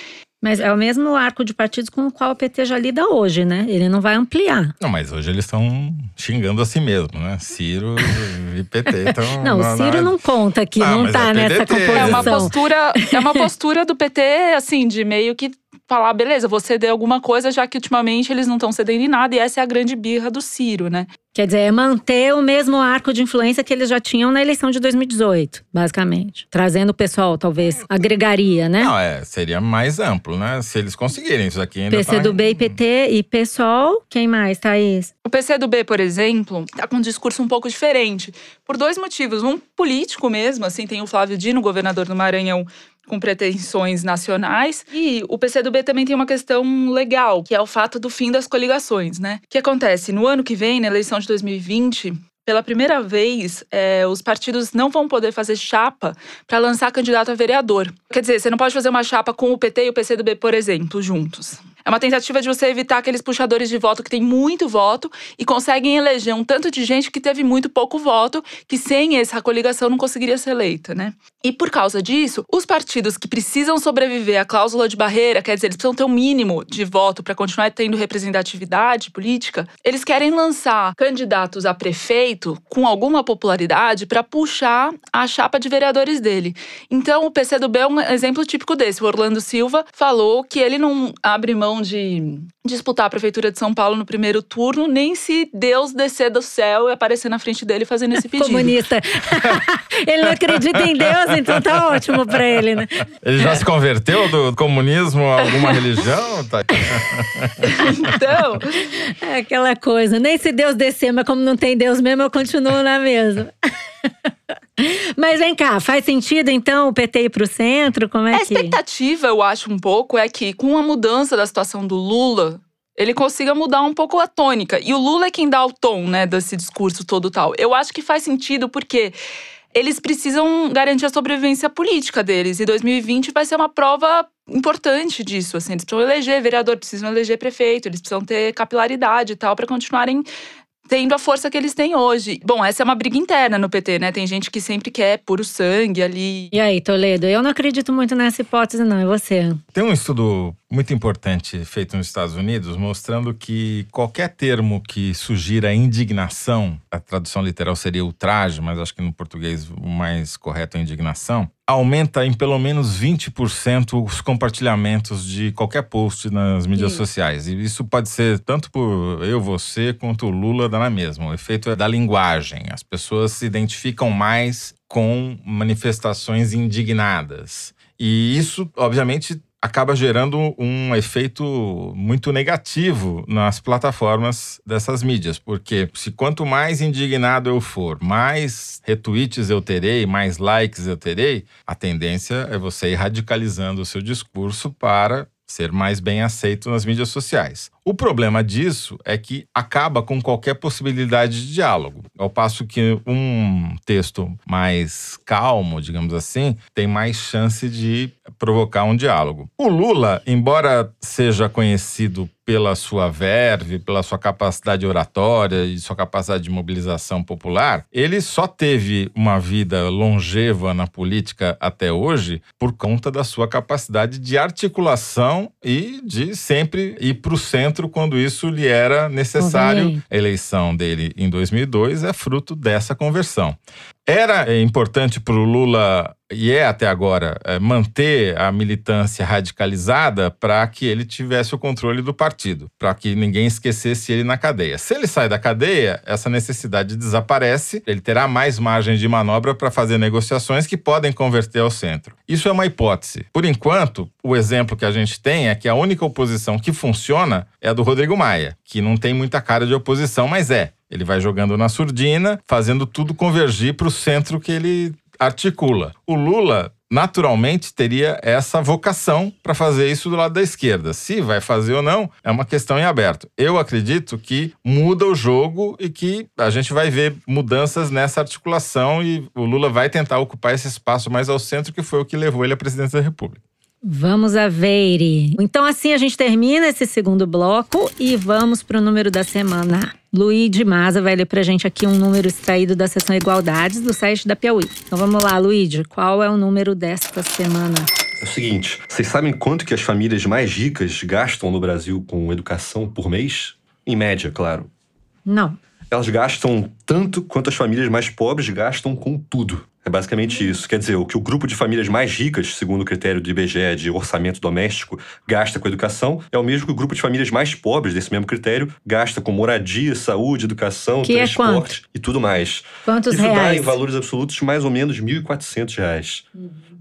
Mas é o mesmo arco de partidos com o qual o PT já lida hoje, né? Ele não vai ampliar. Não, mas hoje eles estão xingando a si mesmo, né? Ciro e PT estão. <laughs> Não, o Ciro não conta aqui, Ah, não mas tá é nessa composição. É uma postura, é uma postura do PT, assim, de meio que falar, beleza, vou ceder alguma coisa, já que ultimamente eles não estão cedendo em nada, e essa é a grande birra do Ciro, né? Quer dizer, é manter o mesmo arco de influência que eles já tinham na eleição de 2018, basicamente. Trazendo o pessoal, talvez, agregaria, né? Não, é, seria mais amplo, né? Se eles conseguirem isso aqui ainda. PC tá do em- B e PT e PSOL. Quem mais, Thaís? O PCdoB, por exemplo, tá com um discurso um pouco diferente. Por dois motivos. Um político mesmo, assim, tem o Flávio Dino, governador do Maranhão, com pretensões nacionais. E o PCdoB também tem uma questão legal, que é o fato do fim das coligações, né? O que acontece? No ano que vem, na eleição de 2020, pela primeira vez, é, os partidos não vão poder fazer chapa para lançar candidato a vereador. Quer dizer, você não pode fazer uma chapa com o PT e o PCdoB, por exemplo, juntos. É uma tentativa de você evitar aqueles puxadores de voto que têm muito voto e conseguem eleger um tanto de gente que teve muito pouco voto, que sem essa coligação não conseguiria ser eleita, né? E por causa disso, os partidos que precisam sobreviver à cláusula de barreira, quer dizer, eles precisam ter um mínimo de voto para continuar tendo representatividade política, eles querem lançar candidatos a prefeito com alguma popularidade para puxar a chapa de vereadores dele. Então, o PCdoB é um exemplo típico desse. O Orlando Silva falou que ele não abre mão de disputar a prefeitura de São Paulo no primeiro turno, nem se Deus descer do céu e aparecer na frente dele fazendo esse pedido. Comunista. <laughs> ele não acredita em Deus, então tá ótimo pra ele, né? Ele já se converteu do comunismo a alguma religião? Tá? Então, É aquela coisa. Nem se Deus descer, mas como não tem Deus mesmo, eu continuo na mesma. <laughs> Mas vem cá, faz sentido então o PT ir pro centro? Como é a que. expectativa, eu acho, um pouco, é que com a mudança da situação do Lula, ele consiga mudar um pouco a tônica. E o Lula é quem dá o tom, né, desse discurso todo tal. Eu acho que faz sentido porque eles precisam garantir a sobrevivência política deles. E 2020 vai ser uma prova importante disso. Assim, eles precisam eleger vereador, precisam eleger prefeito, eles precisam ter capilaridade e tal para continuarem tendo a força que eles têm hoje. Bom, essa é uma briga interna no PT, né? Tem gente que sempre quer puro sangue ali. E aí, Toledo? Eu não acredito muito nessa hipótese, não. E você? Tem um estudo muito importante feito nos Estados Unidos mostrando que qualquer termo que sugira indignação, a tradução literal seria ultraje, mas acho que no português o mais correto é indignação, aumenta em pelo menos 20% os compartilhamentos de qualquer post nas mídias Sim. sociais. E isso pode ser tanto por eu, você, quanto o Lula, dá na mesma. O efeito é da linguagem. As pessoas se identificam mais com manifestações indignadas. E isso, obviamente, acaba gerando um efeito muito negativo nas plataformas dessas mídias, porque se quanto mais indignado eu for, mais retweets eu terei, mais likes eu terei, a tendência é você ir radicalizando o seu discurso para ser mais bem aceito nas mídias sociais. O problema disso é que acaba com qualquer possibilidade de diálogo, ao passo que um texto mais calmo, digamos assim, tem mais chance de provocar um diálogo. O Lula, embora seja conhecido pela sua verve, pela sua capacidade oratória e sua capacidade de mobilização popular, ele só teve uma vida longeva na política até hoje por conta da sua capacidade de articulação e de sempre ir para o centro quando isso lhe era necessário. A eleição dele em 2002 é fruto dessa conversão. Era é, importante para o Lula, e é até agora, é, manter a militância radicalizada para que ele tivesse o controle do partido, para que ninguém esquecesse ele na cadeia. Se ele sai da cadeia, essa necessidade desaparece, ele terá mais margem de manobra para fazer negociações que podem converter ao centro. Isso é uma hipótese. Por enquanto, o exemplo que a gente tem é que a única oposição que funciona é a do Rodrigo Maia, que não tem muita cara de oposição, mas é. Ele vai jogando na surdina, fazendo tudo convergir para o centro que ele articula. O Lula, naturalmente, teria essa vocação para fazer isso do lado da esquerda. Se vai fazer ou não, é uma questão em aberto. Eu acredito que muda o jogo e que a gente vai ver mudanças nessa articulação e o Lula vai tentar ocupar esse espaço mais ao centro, que foi o que levou ele à presidência da República. Vamos a Veire. Então, assim a gente termina esse segundo bloco e vamos para o número da semana. Luiz de Maza vai ler pra gente aqui um número extraído da seção Igualdades do site da Piauí. Então vamos lá, Luigi, qual é o número desta semana? É o seguinte, vocês sabem quanto que as famílias mais ricas gastam no Brasil com educação por mês? Em média, claro. Não. Elas gastam tanto quanto as famílias mais pobres gastam com tudo. É basicamente isso. Quer dizer, o que o grupo de famílias mais ricas, segundo o critério do IBGE de orçamento doméstico, gasta com educação, é o mesmo que o grupo de famílias mais pobres, desse mesmo critério, gasta com moradia, saúde, educação, Que é transporte e tudo mais. Quantos Isso dá reais? em valores absolutos mais ou menos 1.400 reais.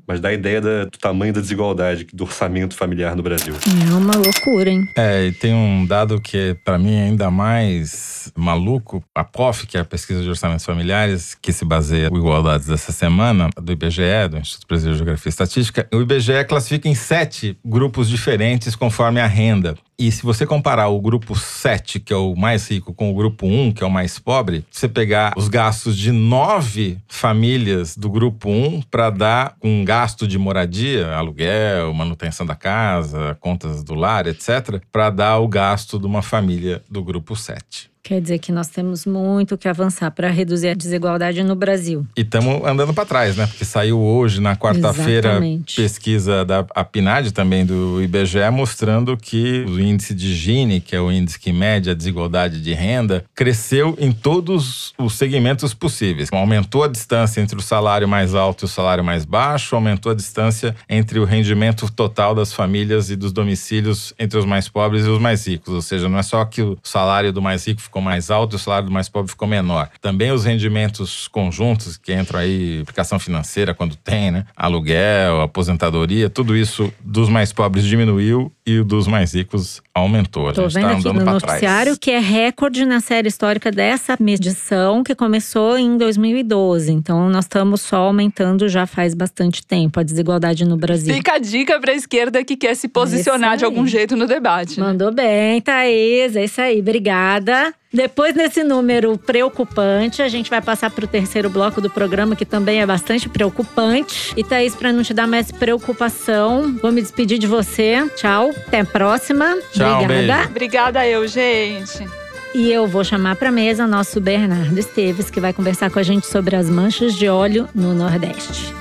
Mas dá a ideia da- do tamanho da desigualdade do orçamento familiar no Brasil. É uma loucura, hein? É, e tem um dado que para mim é ainda mais maluco. A POF, que é a Pesquisa de Orçamentos Familiares, que se baseia em igualdades dessa semana, do IBGE, do Instituto Brasileiro de Geografia e Estatística, o IBGE classifica em sete grupos diferentes conforme a renda. E se você comparar o grupo 7, que é o mais rico, com o grupo 1, que é o mais pobre, você pegar os gastos de nove famílias do grupo 1 para dar um gasto de moradia, aluguel, manutenção da casa, contas do lar, etc., para dar o gasto de uma família do grupo 7. Quer dizer que nós temos muito que avançar para reduzir a desigualdade no Brasil. E estamos andando para trás, né? Porque saiu hoje, na quarta-feira, pesquisa da PNAD também do IBGE, mostrando que o índice de Gini, que é o índice que mede a desigualdade de renda, cresceu em todos os segmentos possíveis. Aumentou a distância entre o salário mais alto e o salário mais baixo, aumentou a distância entre o rendimento total das famílias e dos domicílios entre os mais pobres e os mais ricos. Ou seja, não é só que o salário do mais rico ficou mais alto e o salário do mais pobre ficou menor. Também os rendimentos conjuntos, que entram aí, aplicação financeira quando tem, né? Aluguel, aposentadoria, tudo isso dos mais pobres diminuiu e o dos mais ricos aumentou. A gente vendo tá aqui andando no para trás. noticiário que é recorde na série histórica dessa medição que começou em 2012. Então nós estamos só aumentando já faz bastante tempo a desigualdade no Brasil. Fica a dica pra esquerda que quer se posicionar Isso de algum jeito no debate. né? Mandou bem, Thaís. É isso aí, obrigada. Depois desse número preocupante, a gente vai passar para o terceiro bloco do programa, que também é bastante preocupante. E Thaís, para não te dar mais preocupação, vou me despedir de você. Tchau, até a próxima. Tchau, Obrigada. beijo. Obrigada eu, gente. E eu vou chamar para mesa nosso Bernardo Esteves, que vai conversar com a gente sobre as manchas de óleo no Nordeste.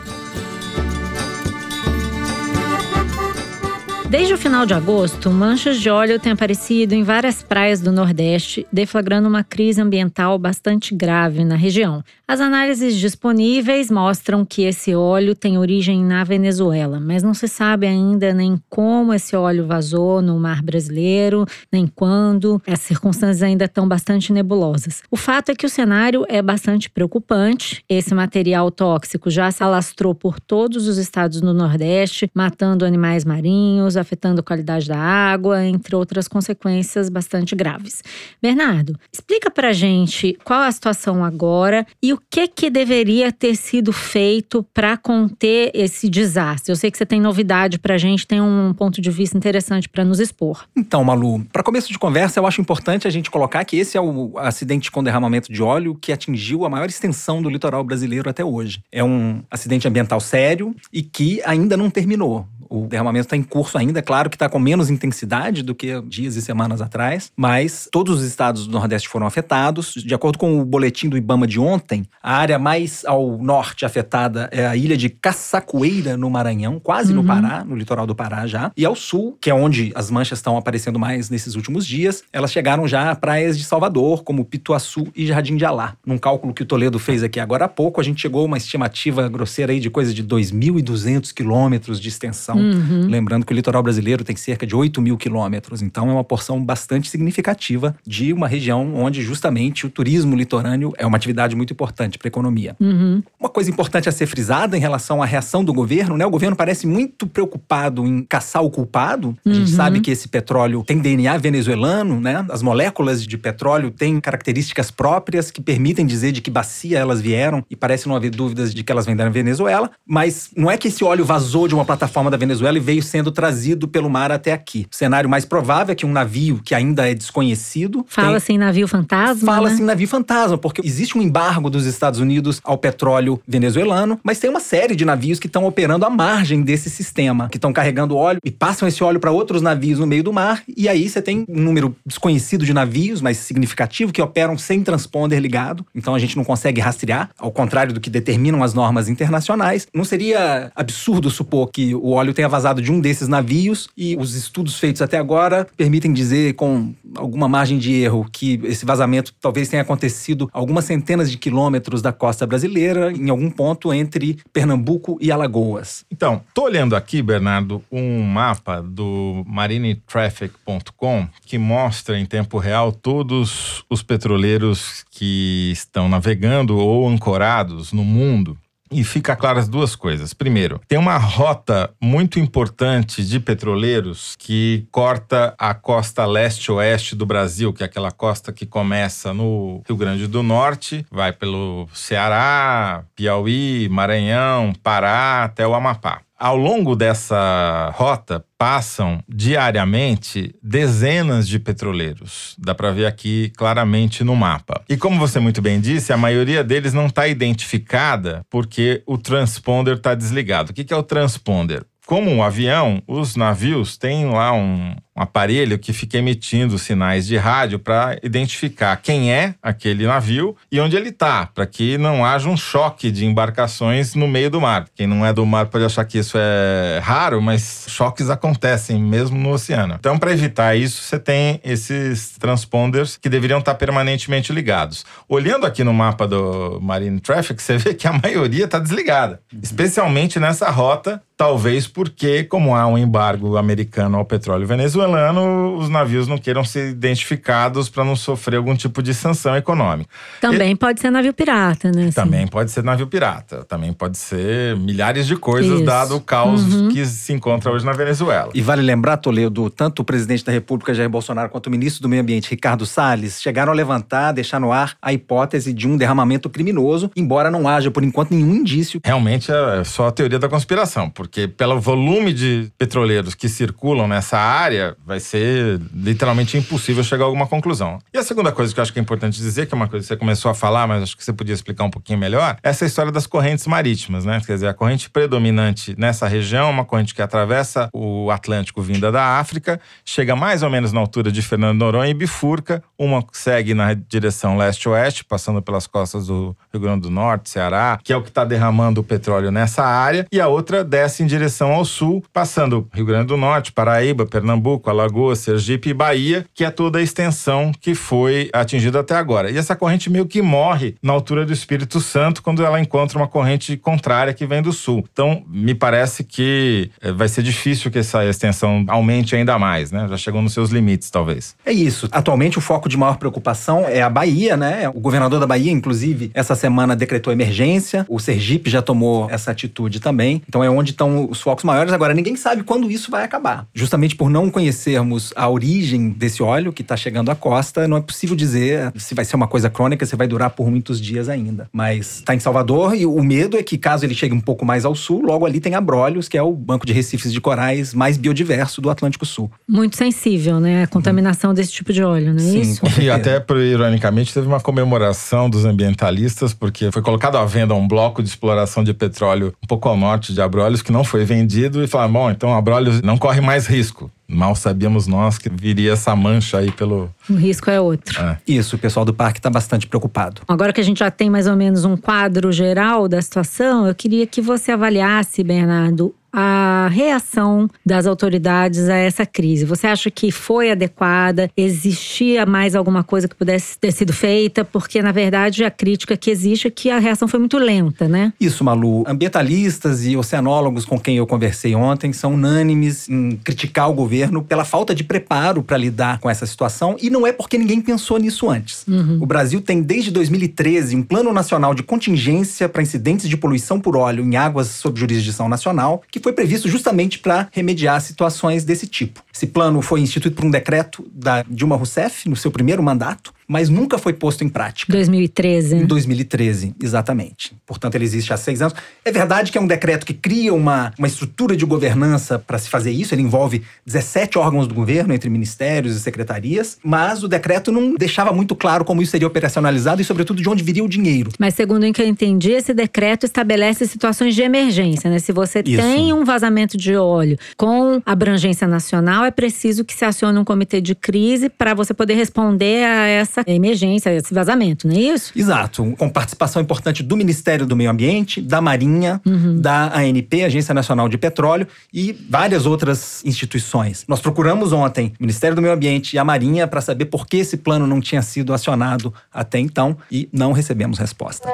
Desde o final de agosto, manchas de óleo têm aparecido em várias praias do Nordeste, deflagrando uma crise ambiental bastante grave na região. As análises disponíveis mostram que esse óleo tem origem na Venezuela, mas não se sabe ainda nem como esse óleo vazou no mar brasileiro, nem quando. As circunstâncias ainda estão bastante nebulosas. O fato é que o cenário é bastante preocupante. Esse material tóxico já se alastrou por todos os estados do Nordeste, matando animais marinhos, afetando a qualidade da água, entre outras consequências bastante graves. Bernardo, explica pra gente qual é a situação agora e o que que deveria ter sido feito para conter esse desastre? Eu sei que você tem novidade para a gente, tem um ponto de vista interessante para nos expor. Então, Malu, para começo de conversa, eu acho importante a gente colocar que esse é o acidente com derramamento de óleo que atingiu a maior extensão do litoral brasileiro até hoje. É um acidente ambiental sério e que ainda não terminou. O derramamento está em curso ainda, é claro que está com menos intensidade do que dias e semanas atrás, mas todos os estados do Nordeste foram afetados. De acordo com o boletim do Ibama de ontem, a área mais ao norte afetada é a ilha de Caçacoeira, no Maranhão, quase uhum. no Pará, no litoral do Pará já. E ao sul, que é onde as manchas estão aparecendo mais nesses últimos dias, elas chegaram já a praias de Salvador, como Pituaçu e Jardim de Alá. Num cálculo que o Toledo fez aqui agora há pouco, a gente chegou a uma estimativa grosseira aí de coisa de 2.200 quilômetros de extensão Uhum. Lembrando que o litoral brasileiro tem cerca de 8 mil quilômetros, então é uma porção bastante significativa de uma região onde justamente o turismo litorâneo é uma atividade muito importante para a economia. Uhum. Uma coisa importante a ser frisada em relação à reação do governo, né? O governo parece muito preocupado em caçar o culpado. A gente uhum. sabe que esse petróleo tem DNA venezuelano, né? As moléculas de petróleo têm características próprias que permitem dizer de que bacia elas vieram e parece não haver dúvidas de que elas vêm da Venezuela, mas não é que esse óleo vazou de uma plataforma da Venezuela e veio sendo trazido pelo mar até aqui. O cenário mais provável é que um navio que ainda é desconhecido. Fala-se em navio fantasma? Fala-se né? em navio fantasma, porque existe um embargo dos Estados Unidos ao petróleo venezuelano, mas tem uma série de navios que estão operando à margem desse sistema, que estão carregando óleo e passam esse óleo para outros navios no meio do mar, e aí você tem um número desconhecido de navios, mas significativo, que operam sem transponder ligado, então a gente não consegue rastrear, ao contrário do que determinam as normas internacionais. Não seria absurdo supor que o óleo tem tenha vazado de um desses navios e os estudos feitos até agora permitem dizer com alguma margem de erro que esse vazamento talvez tenha acontecido algumas centenas de quilômetros da costa brasileira, em algum ponto entre Pernambuco e Alagoas. Então, tô olhando aqui, Bernardo, um mapa do marinetraffic.com que mostra em tempo real todos os petroleiros que estão navegando ou ancorados no mundo e fica claras duas coisas. Primeiro, tem uma rota muito importante de petroleiros que corta a costa leste-oeste do Brasil, que é aquela costa que começa no Rio Grande do Norte, vai pelo Ceará, Piauí, Maranhão, Pará até o Amapá. Ao longo dessa rota passam diariamente dezenas de petroleiros. Dá para ver aqui claramente no mapa. E como você muito bem disse, a maioria deles não está identificada porque o transponder está desligado. O que é o transponder? Como um avião, os navios têm lá um, um aparelho que fica emitindo sinais de rádio para identificar quem é aquele navio e onde ele está, para que não haja um choque de embarcações no meio do mar. Quem não é do mar pode achar que isso é raro, mas choques acontecem mesmo no oceano. Então, para evitar isso, você tem esses transponders que deveriam estar tá permanentemente ligados. Olhando aqui no mapa do Marine Traffic, você vê que a maioria está desligada, especialmente nessa rota, talvez porque, como há um embargo americano ao petróleo venezuelano, venezuelano, os navios não queiram ser identificados para não sofrer algum tipo de sanção econômica. Também e, pode ser navio pirata, né? Assim. Também pode ser navio pirata. Também pode ser milhares de coisas, Isso. dado o caos uhum. que se encontra hoje na Venezuela. E vale lembrar, Toledo, tanto o presidente da República, Jair Bolsonaro, quanto o ministro do Meio Ambiente, Ricardo Salles, chegaram a levantar, deixar no ar a hipótese de um derramamento criminoso, embora não haja, por enquanto, nenhum indício. Realmente é só a teoria da conspiração, porque pelo volume de petroleiros que circulam nessa área, vai ser literalmente impossível chegar a alguma conclusão. E a segunda coisa que eu acho que é importante dizer, que é uma coisa que você começou a falar, mas acho que você podia explicar um pouquinho melhor, é essa história das correntes marítimas, né? Quer dizer, a corrente predominante nessa região é uma corrente que atravessa o Atlântico vinda da África, chega mais ou menos na altura de Fernando Noronha e bifurca, uma segue na direção leste-oeste, passando pelas costas do Rio Grande do Norte, Ceará, que é o que está derramando o petróleo nessa área, e a outra desce em direção ao sul, passando Rio Grande do Norte, Paraíba, Pernambuco, Alagoas, Sergipe e Bahia, que é toda a extensão que foi atingida até agora. E essa corrente meio que morre na altura do Espírito Santo quando ela encontra uma corrente contrária que vem do sul. Então, me parece que eh, vai ser difícil que essa extensão aumente ainda mais, né? Já chegou nos seus limites, talvez. É isso. Atualmente, o foco de maior preocupação é a Bahia, né? O governador da Bahia, inclusive, essa semana decretou emergência. O Sergipe já tomou essa atitude também. Então, é onde estão os focos maiores. Agora, ninguém sabe quando isso vai acabar. Justamente por não conhecermos a origem desse óleo que está chegando à costa, não é possível dizer se vai ser uma coisa crônica, se vai durar por muitos dias ainda. Mas está em Salvador e o medo é que, caso ele chegue um pouco mais ao sul, logo ali tem Abrolhos, que é o banco de recifes de corais mais biodiverso do Atlântico Sul. Muito sensível, né? A contaminação desse tipo de óleo, não é Sim, isso? E até, ironicamente, teve uma comemoração dos ambientalistas, porque foi colocado à venda um bloco de exploração de petróleo um pouco ao norte de Abrolhos, que não foi vendido, e falaram: bom, então Abrolhos não corre mais risco. Mal sabíamos nós que viria essa mancha aí pelo. O risco é outro. É. Isso, o pessoal do parque está bastante preocupado. Agora que a gente já tem mais ou menos um quadro geral da situação, eu queria que você avaliasse, Bernardo, a reação das autoridades a essa crise. Você acha que foi adequada? Existia mais alguma coisa que pudesse ter sido feita? Porque, na verdade, a crítica que existe é que a reação foi muito lenta, né? Isso, Malu. Ambientalistas e oceanólogos com quem eu conversei ontem são unânimes em criticar o governo pela falta de preparo para lidar com essa situação e não é porque ninguém pensou nisso antes. O Brasil tem desde 2013 um Plano Nacional de Contingência para Incidentes de Poluição por Óleo em Águas sob jurisdição nacional, que foi previsto justamente para remediar situações desse tipo. Esse plano foi instituído por um decreto da Dilma Rousseff no seu primeiro mandato, mas nunca foi posto em prática. 2013. Em 2013, exatamente. Portanto, ele existe há seis anos. É verdade que é um decreto que cria uma, uma estrutura de governança para se fazer isso. Ele envolve 17 órgãos do governo, entre ministérios e secretarias, mas o decreto não deixava muito claro como isso seria operacionalizado e, sobretudo, de onde viria o dinheiro. Mas segundo o que eu entendi, esse decreto estabelece situações de emergência, né? Se você Isso. tem um vazamento de óleo com abrangência nacional, é preciso que se acione um comitê de crise para você poder responder a essa emergência, a esse vazamento, não é isso? Exato, com participação importante do Ministério do Meio Ambiente, da Marinha, da ANP, Agência Nacional de Petróleo, e várias outras instituições. Nós procuramos ontem o Ministério do Meio Ambiente e a Marinha para saber por que esse plano não tinha sido acionado até então e não recebemos resposta.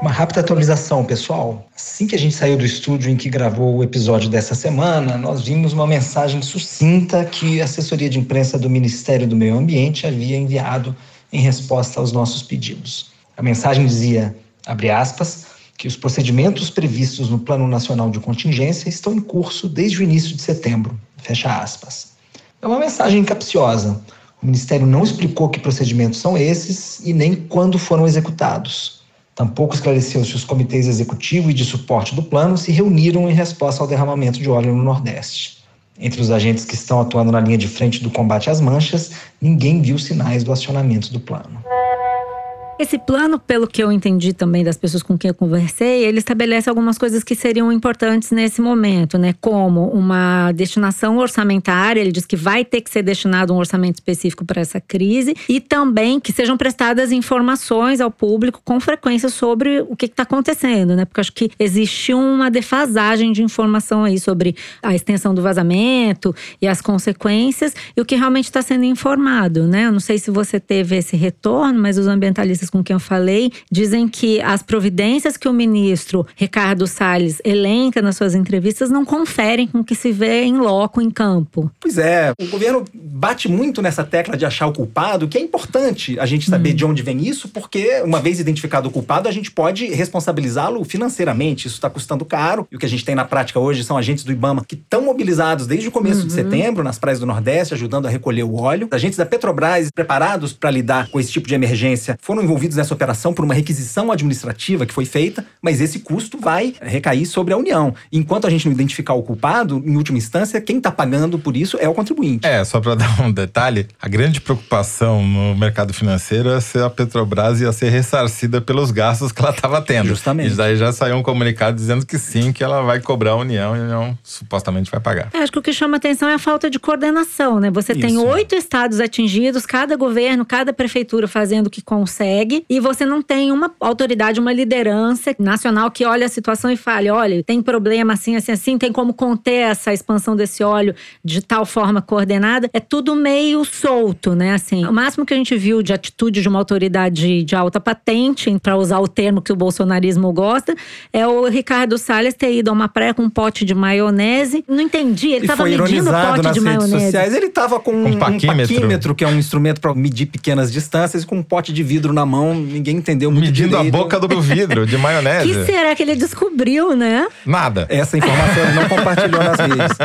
Uma rápida atualização, pessoal. Assim que a gente saiu do estúdio em que gravou o episódio dessa semana, nós vimos uma mensagem sucinta que a assessoria de imprensa do Ministério do Meio Ambiente havia enviado em resposta aos nossos pedidos. A mensagem dizia, abre aspas, que os procedimentos previstos no Plano Nacional de Contingência estão em curso desde o início de setembro. Fecha aspas. É uma mensagem capciosa. O Ministério não explicou que procedimentos são esses e nem quando foram executados. Tampouco esclareceu se os comitês executivo e de suporte do plano se reuniram em resposta ao derramamento de óleo no Nordeste. Entre os agentes que estão atuando na linha de frente do combate às manchas, ninguém viu sinais do acionamento do plano. Esse plano, pelo que eu entendi também das pessoas com quem eu conversei, ele estabelece algumas coisas que seriam importantes nesse momento, né? Como uma destinação orçamentária, ele diz que vai ter que ser destinado um orçamento específico para essa crise e também que sejam prestadas informações ao público com frequência sobre o que está acontecendo, né? Porque acho que existe uma defasagem de informação aí sobre a extensão do vazamento e as consequências e o que realmente está sendo informado, né? Eu não sei se você teve esse retorno, mas os ambientalistas com quem eu falei dizem que as providências que o ministro Ricardo Salles elenca nas suas entrevistas não conferem com o que se vê em loco, em campo. Pois é, o governo bate muito nessa tecla de achar o culpado, que é importante a gente saber de onde vem isso, porque uma vez identificado o culpado, a gente pode responsabilizá-lo financeiramente. Isso está custando caro. E o que a gente tem na prática hoje são agentes do Ibama que estão mobilizados desde o começo de setembro nas praias do Nordeste, ajudando a recolher o óleo. Agentes da Petrobras, preparados para lidar com esse tipo de emergência, foram envolvidos nessa operação por uma requisição administrativa que foi feita, mas esse custo vai recair sobre a União. Enquanto a gente não identificar o culpado, em última instância, quem está pagando por isso é o contribuinte. É, só para <laughs> dar um detalhe, a grande preocupação no mercado financeiro é se a Petrobras ia ser ressarcida pelos gastos que ela estava tendo. Justamente. E daí já saiu um comunicado dizendo que sim, que ela vai cobrar a União e a União supostamente vai pagar. É, acho que o que chama atenção é a falta de coordenação, né? Você tem Isso. oito estados atingidos, cada governo, cada prefeitura fazendo o que consegue, e você não tem uma autoridade, uma liderança nacional que olha a situação e fale: olha, tem problema assim, assim, assim, tem como conter essa expansão desse óleo de tal forma coordenada. É tudo meio solto, né? Assim, o máximo que a gente viu de atitude de uma autoridade de alta patente, para usar o termo que o bolsonarismo gosta, é o Ricardo Salles ter ido a uma praia com um pote de maionese. Não entendi, ele e tava foi medindo o pote nas de redes maionese. sociais. Ele tava com um, um paquímetro. paquímetro, que é um instrumento para medir pequenas distâncias, com um pote de vidro na mão. Ninguém entendeu muito Medindo a direito. boca do vidro de O <laughs> maionese. que será que ele descobriu, né? Nada. Essa informação ele não compartilhou nas redes.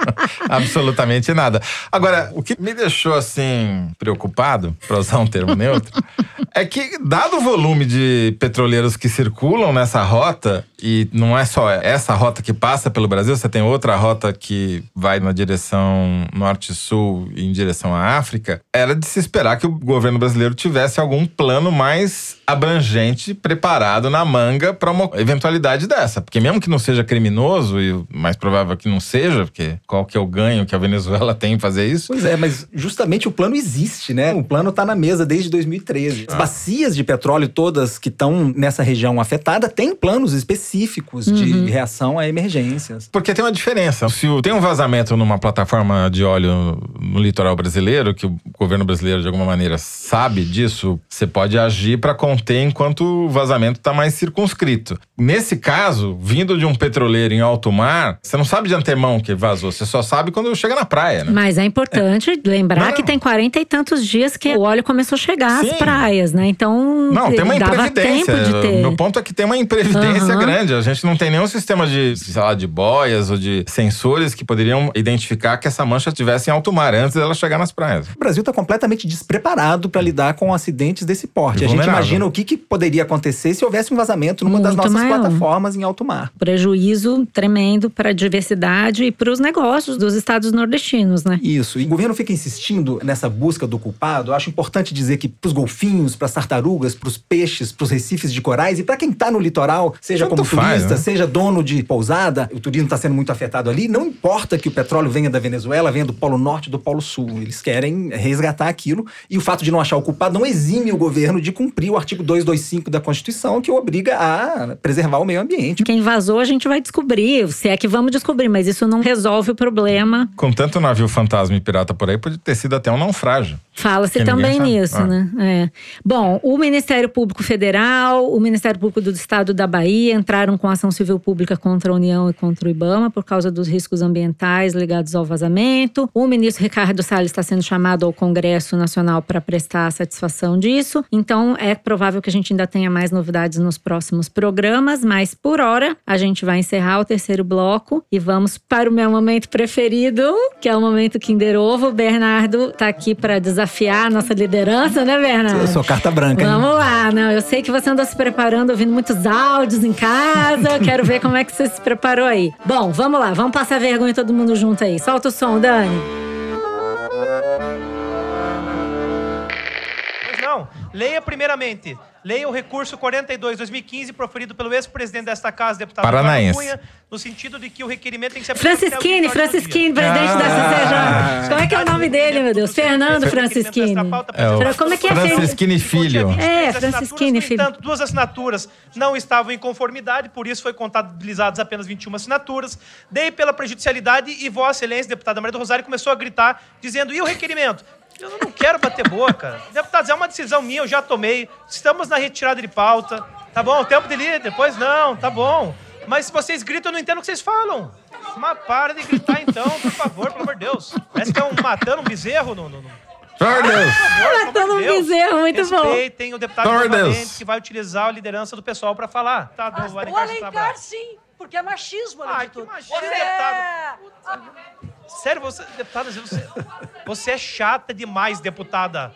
<laughs> Absolutamente nada. Agora, o que me deixou assim preocupado, para usar um termo neutro, <laughs> é que dado o volume de petroleiros que circulam nessa rota e não é só essa rota que passa pelo Brasil, você tem outra rota que vai na direção norte-sul em direção à África, era de se esperar que o governo brasileiro tivesse algum plano mais abrangente preparado na manga para uma eventualidade dessa, porque mesmo que não seja criminoso e o mais provável que não seja, porque qual que é o ganho que a Venezuela <laughs> tem em fazer isso? Pois é, mas justamente o plano existe, né? O plano tá na mesa desde 2013. As bacias de petróleo todas que estão nessa região afetada têm planos específicos de reação a emergências. Porque tem uma diferença. Se tem um vazamento numa plataforma de óleo no litoral brasileiro, que o governo brasileiro de alguma maneira sabe disso, você pode agir para conter enquanto o vazamento está mais circunscrito. Nesse caso, vindo de um petroleiro em alto mar, você não sabe de antemão que vazou, você só sabe quando chega na praia, né? Mas é importante lembrar Não, que não. tem 40 e tantos dias que o óleo começou a chegar Sim. às praias, né? Então, Não, tem uma dava imprevidência. tempo de ter. Meu ponto é que tem uma imprevidência Aham. grande. A gente não tem nenhum sistema de, sei lá, de boias ou de sensores que poderiam identificar que essa mancha estivesse em alto mar antes dela chegar nas praias. O Brasil está completamente despreparado para lidar com acidentes desse porte. A gente imagina o que, que poderia acontecer se houvesse um vazamento numa das Muito nossas maior. plataformas em alto mar. Prejuízo tremendo para a diversidade e para os negócios dos estados nordestinos, né? Isso. E o governo fica insistindo nessa busca do culpado. Eu acho importante dizer que para os golfinhos, para as tartarugas, para os peixes, para os recifes de corais e para quem está no litoral, seja Tanto como faz, turista, né? seja dono de pousada, o turismo está sendo muito afetado ali. Não importa que o petróleo venha da Venezuela, venha do Polo Norte do Polo Sul. Eles querem resgatar aquilo. E o fato de não achar o culpado não exime o governo de cumprir o artigo 225 da Constituição, que o obriga a preservar o meio ambiente. Quem vazou a gente vai descobrir, se é que vamos descobrir, mas isso não resolve o problema. Com tanto navio fantasma e pirata por aí, pode ter sido até um naufrágio. Fala-se Que também nisso, Ah. né? É. Bom, o Ministério Público Federal, o Ministério Público do Estado da Bahia entraram com ação civil pública contra a União e contra o IBAMA por causa dos riscos ambientais ligados ao vazamento. O ministro Ricardo Salles está sendo chamado ao Congresso Nacional para prestar satisfação disso. Então, é provável que a gente ainda tenha mais novidades nos próximos programas, mas por hora a gente vai encerrar o terceiro bloco e vamos para o meu momento preferido, que é o momento Kinder Ovo. O Bernardo tá aqui para desafiar a nossa liderança, né, Bernardo? Eu sou carta branca, hein? Vamos lá, não. Eu sei que você andou se preparando, ouvindo muitos áudios em casa. Quero ver como é que você se preparou aí. Bom, vamos lá, vamos passar vergonha todo mundo junto aí. Solta o som, Dani. Leia primeiramente. Leia o recurso 42-2015 proferido pelo ex-presidente desta casa, deputado Paranaense. Eduardo Cunha, no sentido de que o requerimento tem que ser Francisquini, 28 do dia. Francisquini, presidente da CCJ. Como é que é o nome dele, meu Deus? Fernando Francisquini. É Como é que é Francisquini Filho. É, Francisquini, filho. entanto, duas assinaturas não estavam em conformidade, por isso foi contabilizadas apenas 21 assinaturas. Dei pela prejudicialidade e Vossa Excelência, deputada Maria do Rosário, começou a gritar, dizendo: e o requerimento? Eu não quero bater boca. Deputados, é uma decisão minha, eu já tomei. Estamos na retirada de pauta. Tá bom, tempo de líder, depois não, tá bom. Mas se vocês gritam, eu não entendo o que vocês falam. Mas para de gritar então, por favor, pelo amor de Deus. Parece que é uma matando um bezerro no. no, no... Matando um bezerro, muito bom. Respeitem o deputado. Valente, que vai utilizar a liderança do pessoal para falar. Tá, do O Alencar Alencar, sim, porque é machismo, além Ai, de que tudo. machismo, Você- deputado. Sério, você, deputada, você, você é chata demais, deputada.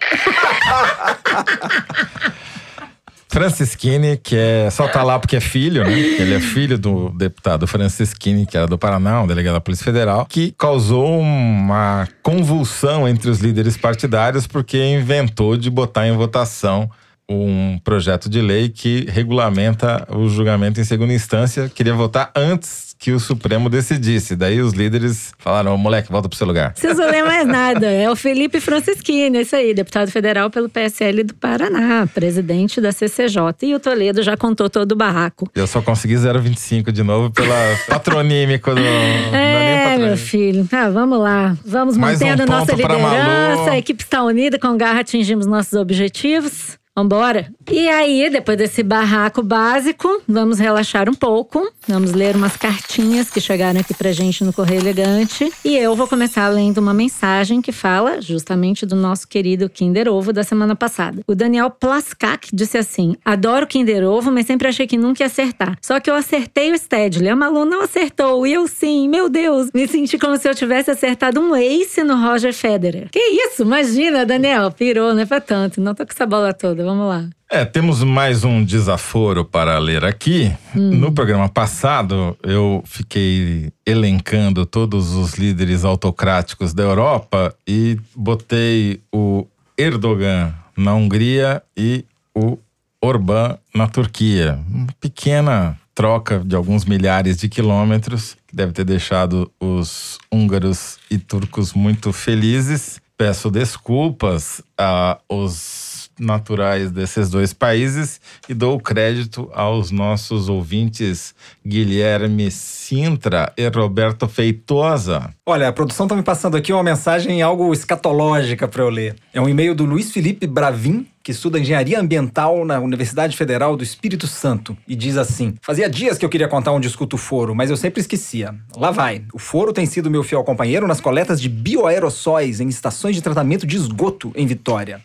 Francisquini, que é só tá lá porque é filho, né? Ele é filho do deputado Francisquini, que era do Paraná, um delegado da Polícia Federal, que causou uma convulsão entre os líderes partidários porque inventou de botar em votação um projeto de lei que regulamenta o julgamento em segunda instância. Queria votar antes que o Supremo decidisse. Daí os líderes falaram: moleque, volta pro seu lugar. Preciso ler mais nada. É o Felipe Francischini, esse aí, deputado federal pelo PSL do Paraná, presidente da CCJ. E o Toledo já contou todo o barraco. Eu só consegui 0,25 de novo pela <laughs> patronímico do. não é É, meu filho. Ah, vamos lá. Vamos Mais um mantendo nossa ponto pra liderança. A equipe está unida, com garra atingimos nossos objetivos. Vambora. E aí, depois desse barraco básico, vamos relaxar um pouco. Vamos ler umas cartinhas que chegaram aqui pra gente no Correio Elegante. E eu vou começar lendo uma mensagem que fala justamente do nosso querido Kinder Ovo da semana passada. O Daniel Plaskak disse assim: Adoro Kinder Ovo, mas sempre achei que nunca ia acertar. Só que eu acertei o Stedley. A Malu não acertou. E eu sim. Meu Deus. Me senti como se eu tivesse acertado um ace no Roger Federer. Que isso? Imagina, Daniel. Pirou, não é pra tanto. Não tô com essa bola toda. Vamos lá. É, temos mais um desaforo para ler aqui. No programa passado, eu fiquei elencando todos os líderes autocráticos da Europa e botei o Erdogan na Hungria e o Orbán na Turquia. Uma pequena troca de alguns milhares de quilômetros que deve ter deixado os húngaros e turcos muito felizes. Peço desculpas aos naturais desses dois países e dou crédito aos nossos ouvintes Guilherme Sintra e Roberto Feitosa. Olha, a produção tá me passando aqui uma mensagem algo escatológica para eu ler. É um e-mail do Luiz Felipe Bravin, que estuda engenharia ambiental na Universidade Federal do Espírito Santo, e diz assim: Fazia dias que eu queria contar onde escuto o foro, mas eu sempre esquecia. Lá vai. O foro tem sido meu fiel companheiro nas coletas de bioaerossóis em estações de tratamento de esgoto em Vitória.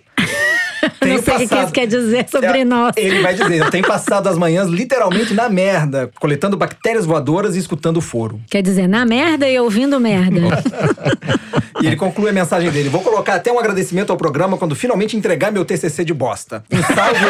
Não sei o que isso quer dizer sobre É, nós. Ele vai dizer: Eu tenho passado as manhãs literalmente na merda, coletando bactérias voadoras e escutando o foro. Quer dizer, na merda e ouvindo merda. <laughs> E ele conclui a mensagem dele. Vou colocar até um agradecimento ao programa quando finalmente entregar meu TCC de bosta. Um salve.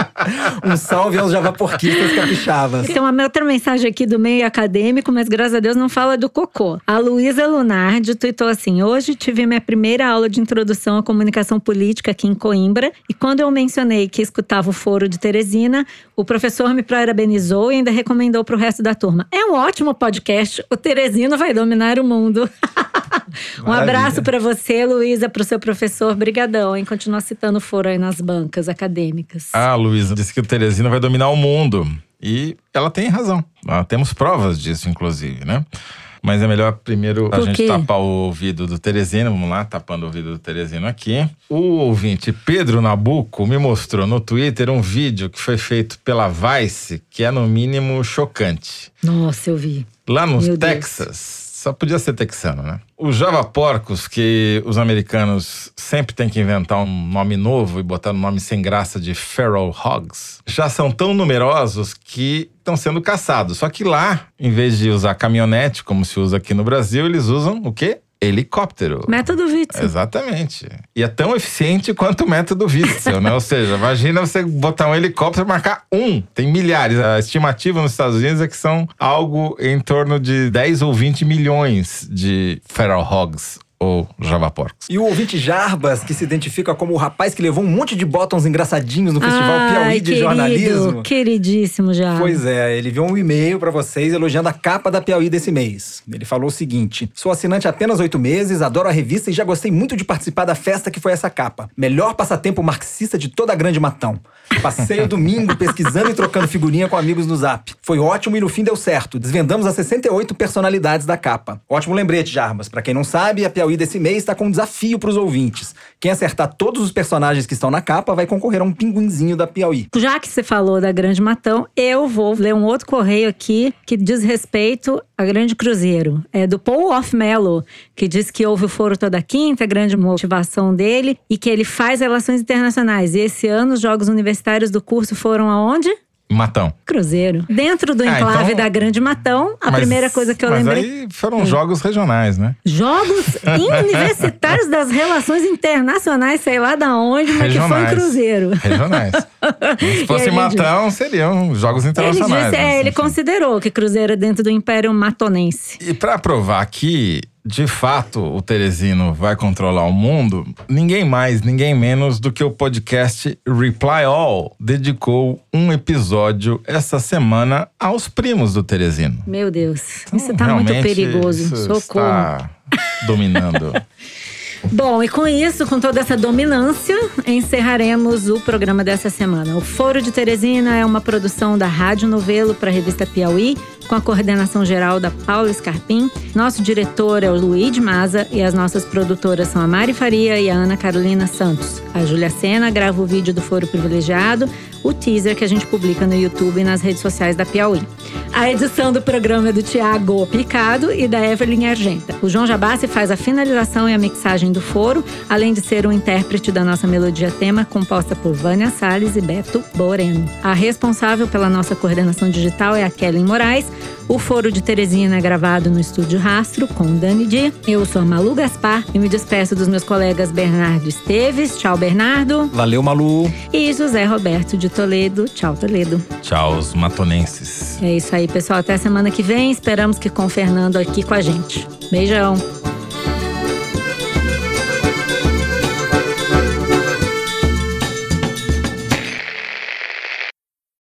<laughs> <laughs> um salve aos javaporquistas capixabas. Tem uma outra mensagem aqui do meio acadêmico, mas graças a Deus não fala do cocô. A Luísa Lunardi tweetou assim: Hoje tive minha primeira aula de introdução à comunicação política aqui em Coimbra. E quando eu mencionei que escutava o foro de Teresina, o professor me parabenizou e ainda recomendou para o resto da turma. É um ótimo podcast. O Teresino vai dominar o mundo. <laughs> um Maravilha. abraço para você, Luísa, para o seu professor. Brigadão, hein? Continua citando o foro aí nas bancas acadêmicas. A Luísa disse que o Teresina vai dominar o mundo. E ela tem razão. Nós temos provas disso, inclusive, né? Mas é melhor primeiro a gente tapar o ouvido do Teresino. Vamos lá, tapando o ouvido do Teresino aqui. O ouvinte Pedro Nabuco me mostrou no Twitter um vídeo que foi feito pela Vice, que é no mínimo chocante. Nossa, eu vi. Lá no Meu Deus. Só podia ser texano, né? Os javaporcos, que os americanos sempre têm que inventar um nome novo e botar um nome sem graça de feral hogs, já são tão numerosos que estão sendo caçados. Só que lá, em vez de usar caminhonete, como se usa aqui no Brasil, eles usam o quê? Helicóptero. Método Witzel. Exatamente. E é tão eficiente quanto o método Witzel, né? <laughs> Ou seja, imagina você botar um helicóptero e marcar um. Tem milhares. A estimativa nos Estados Unidos é que são algo em torno de 10 ou 20 milhões de feral hogs ou javaporcos. E o ouvinte Jarbas, que se identifica como o rapaz que levou um monte de botões engraçadinhos no Festival Ai, Piauí de querido, Jornalismo. Queridíssimo já. Pois é, ele viu um e-mail pra vocês elogiando a capa da Piauí desse mês. Ele falou o seguinte: Sou assinante há apenas oito meses, adoro a revista e já gostei muito de participar da festa que foi essa capa. Melhor passatempo marxista de toda a Grande Matão. Passei o domingo <laughs> pesquisando e trocando figurinha com amigos no zap. Foi ótimo e no fim deu certo. Desvendamos as 68 personalidades da capa. Ótimo lembrete, Jarbas. Pra quem não sabe, a Piauí Desse mês está com um desafio para os ouvintes. Quem acertar todos os personagens que estão na capa vai concorrer a um pinguinzinho da Piauí. Já que você falou da Grande Matão, eu vou ler um outro correio aqui que diz respeito a Grande Cruzeiro. É do Paul Off Mello, que diz que houve o foro toda quinta, a grande motivação dele, e que ele faz relações internacionais. E esse ano os Jogos Universitários do curso foram aonde? Matão. Cruzeiro. Dentro do Ah, enclave então- da Grande Matão, a Mas- primeira coisa que eu mas lembrei. aí foram jogos regionais, né? Jogos <laughs> universitários das relações internacionais, sei lá da onde, mas que foi em Regionais. Cruzeiro. Regionais. <laughs> Se fosse ele Matão, seriam jogos Ele, internacionais. disse, é, mas, ele considerou que Cruzeiro é dentro do Império Matonense. E pra provar que, de fato, o Teresino vai controlar o mundo, ninguém mais, ninguém menos do que o podcast Reply All dedicou um episódio essa semana aos primos do Teresino. Meu Deus, isso tá muito Realmente, perigoso. Socorro. Está dominando. <laughs> Bom, e com isso, com toda essa dominância, encerraremos o programa dessa semana. O Foro de Teresina é uma produção da Rádio Novelo para a revista Piauí, com a coordenação geral da Paula Scarpim. Nosso diretor é o Luiz Maza e as nossas produtoras são a Mari Faria e a Ana Carolina Santos. A Júlia Sena grava o vídeo do Foro Privilegiado, o teaser que a gente publica no YouTube e nas redes sociais da Piauí. A edição do programa é do Tiago Picado e da Evelyn Argenta. O João Jabassi faz a finalização e a mixagem do foro, além de ser o intérprete da nossa melodia tema, composta por Vânia Salles e Beto Boreno. A responsável pela nossa coordenação digital é a Kellen Moraes. O Foro de Teresina é gravado no Estúdio Rastro, com Dani Di. Eu sou a Malu Gaspar e me despeço dos meus colegas Bernardo Esteves. Tchau, Bernardo. Valeu, Malu. E José Roberto de Toledo. Tchau, Toledo. Tchau, os matonenses. É isso aí, pessoal. Até semana que vem. Esperamos que com o Fernando aqui com a gente. Beijão.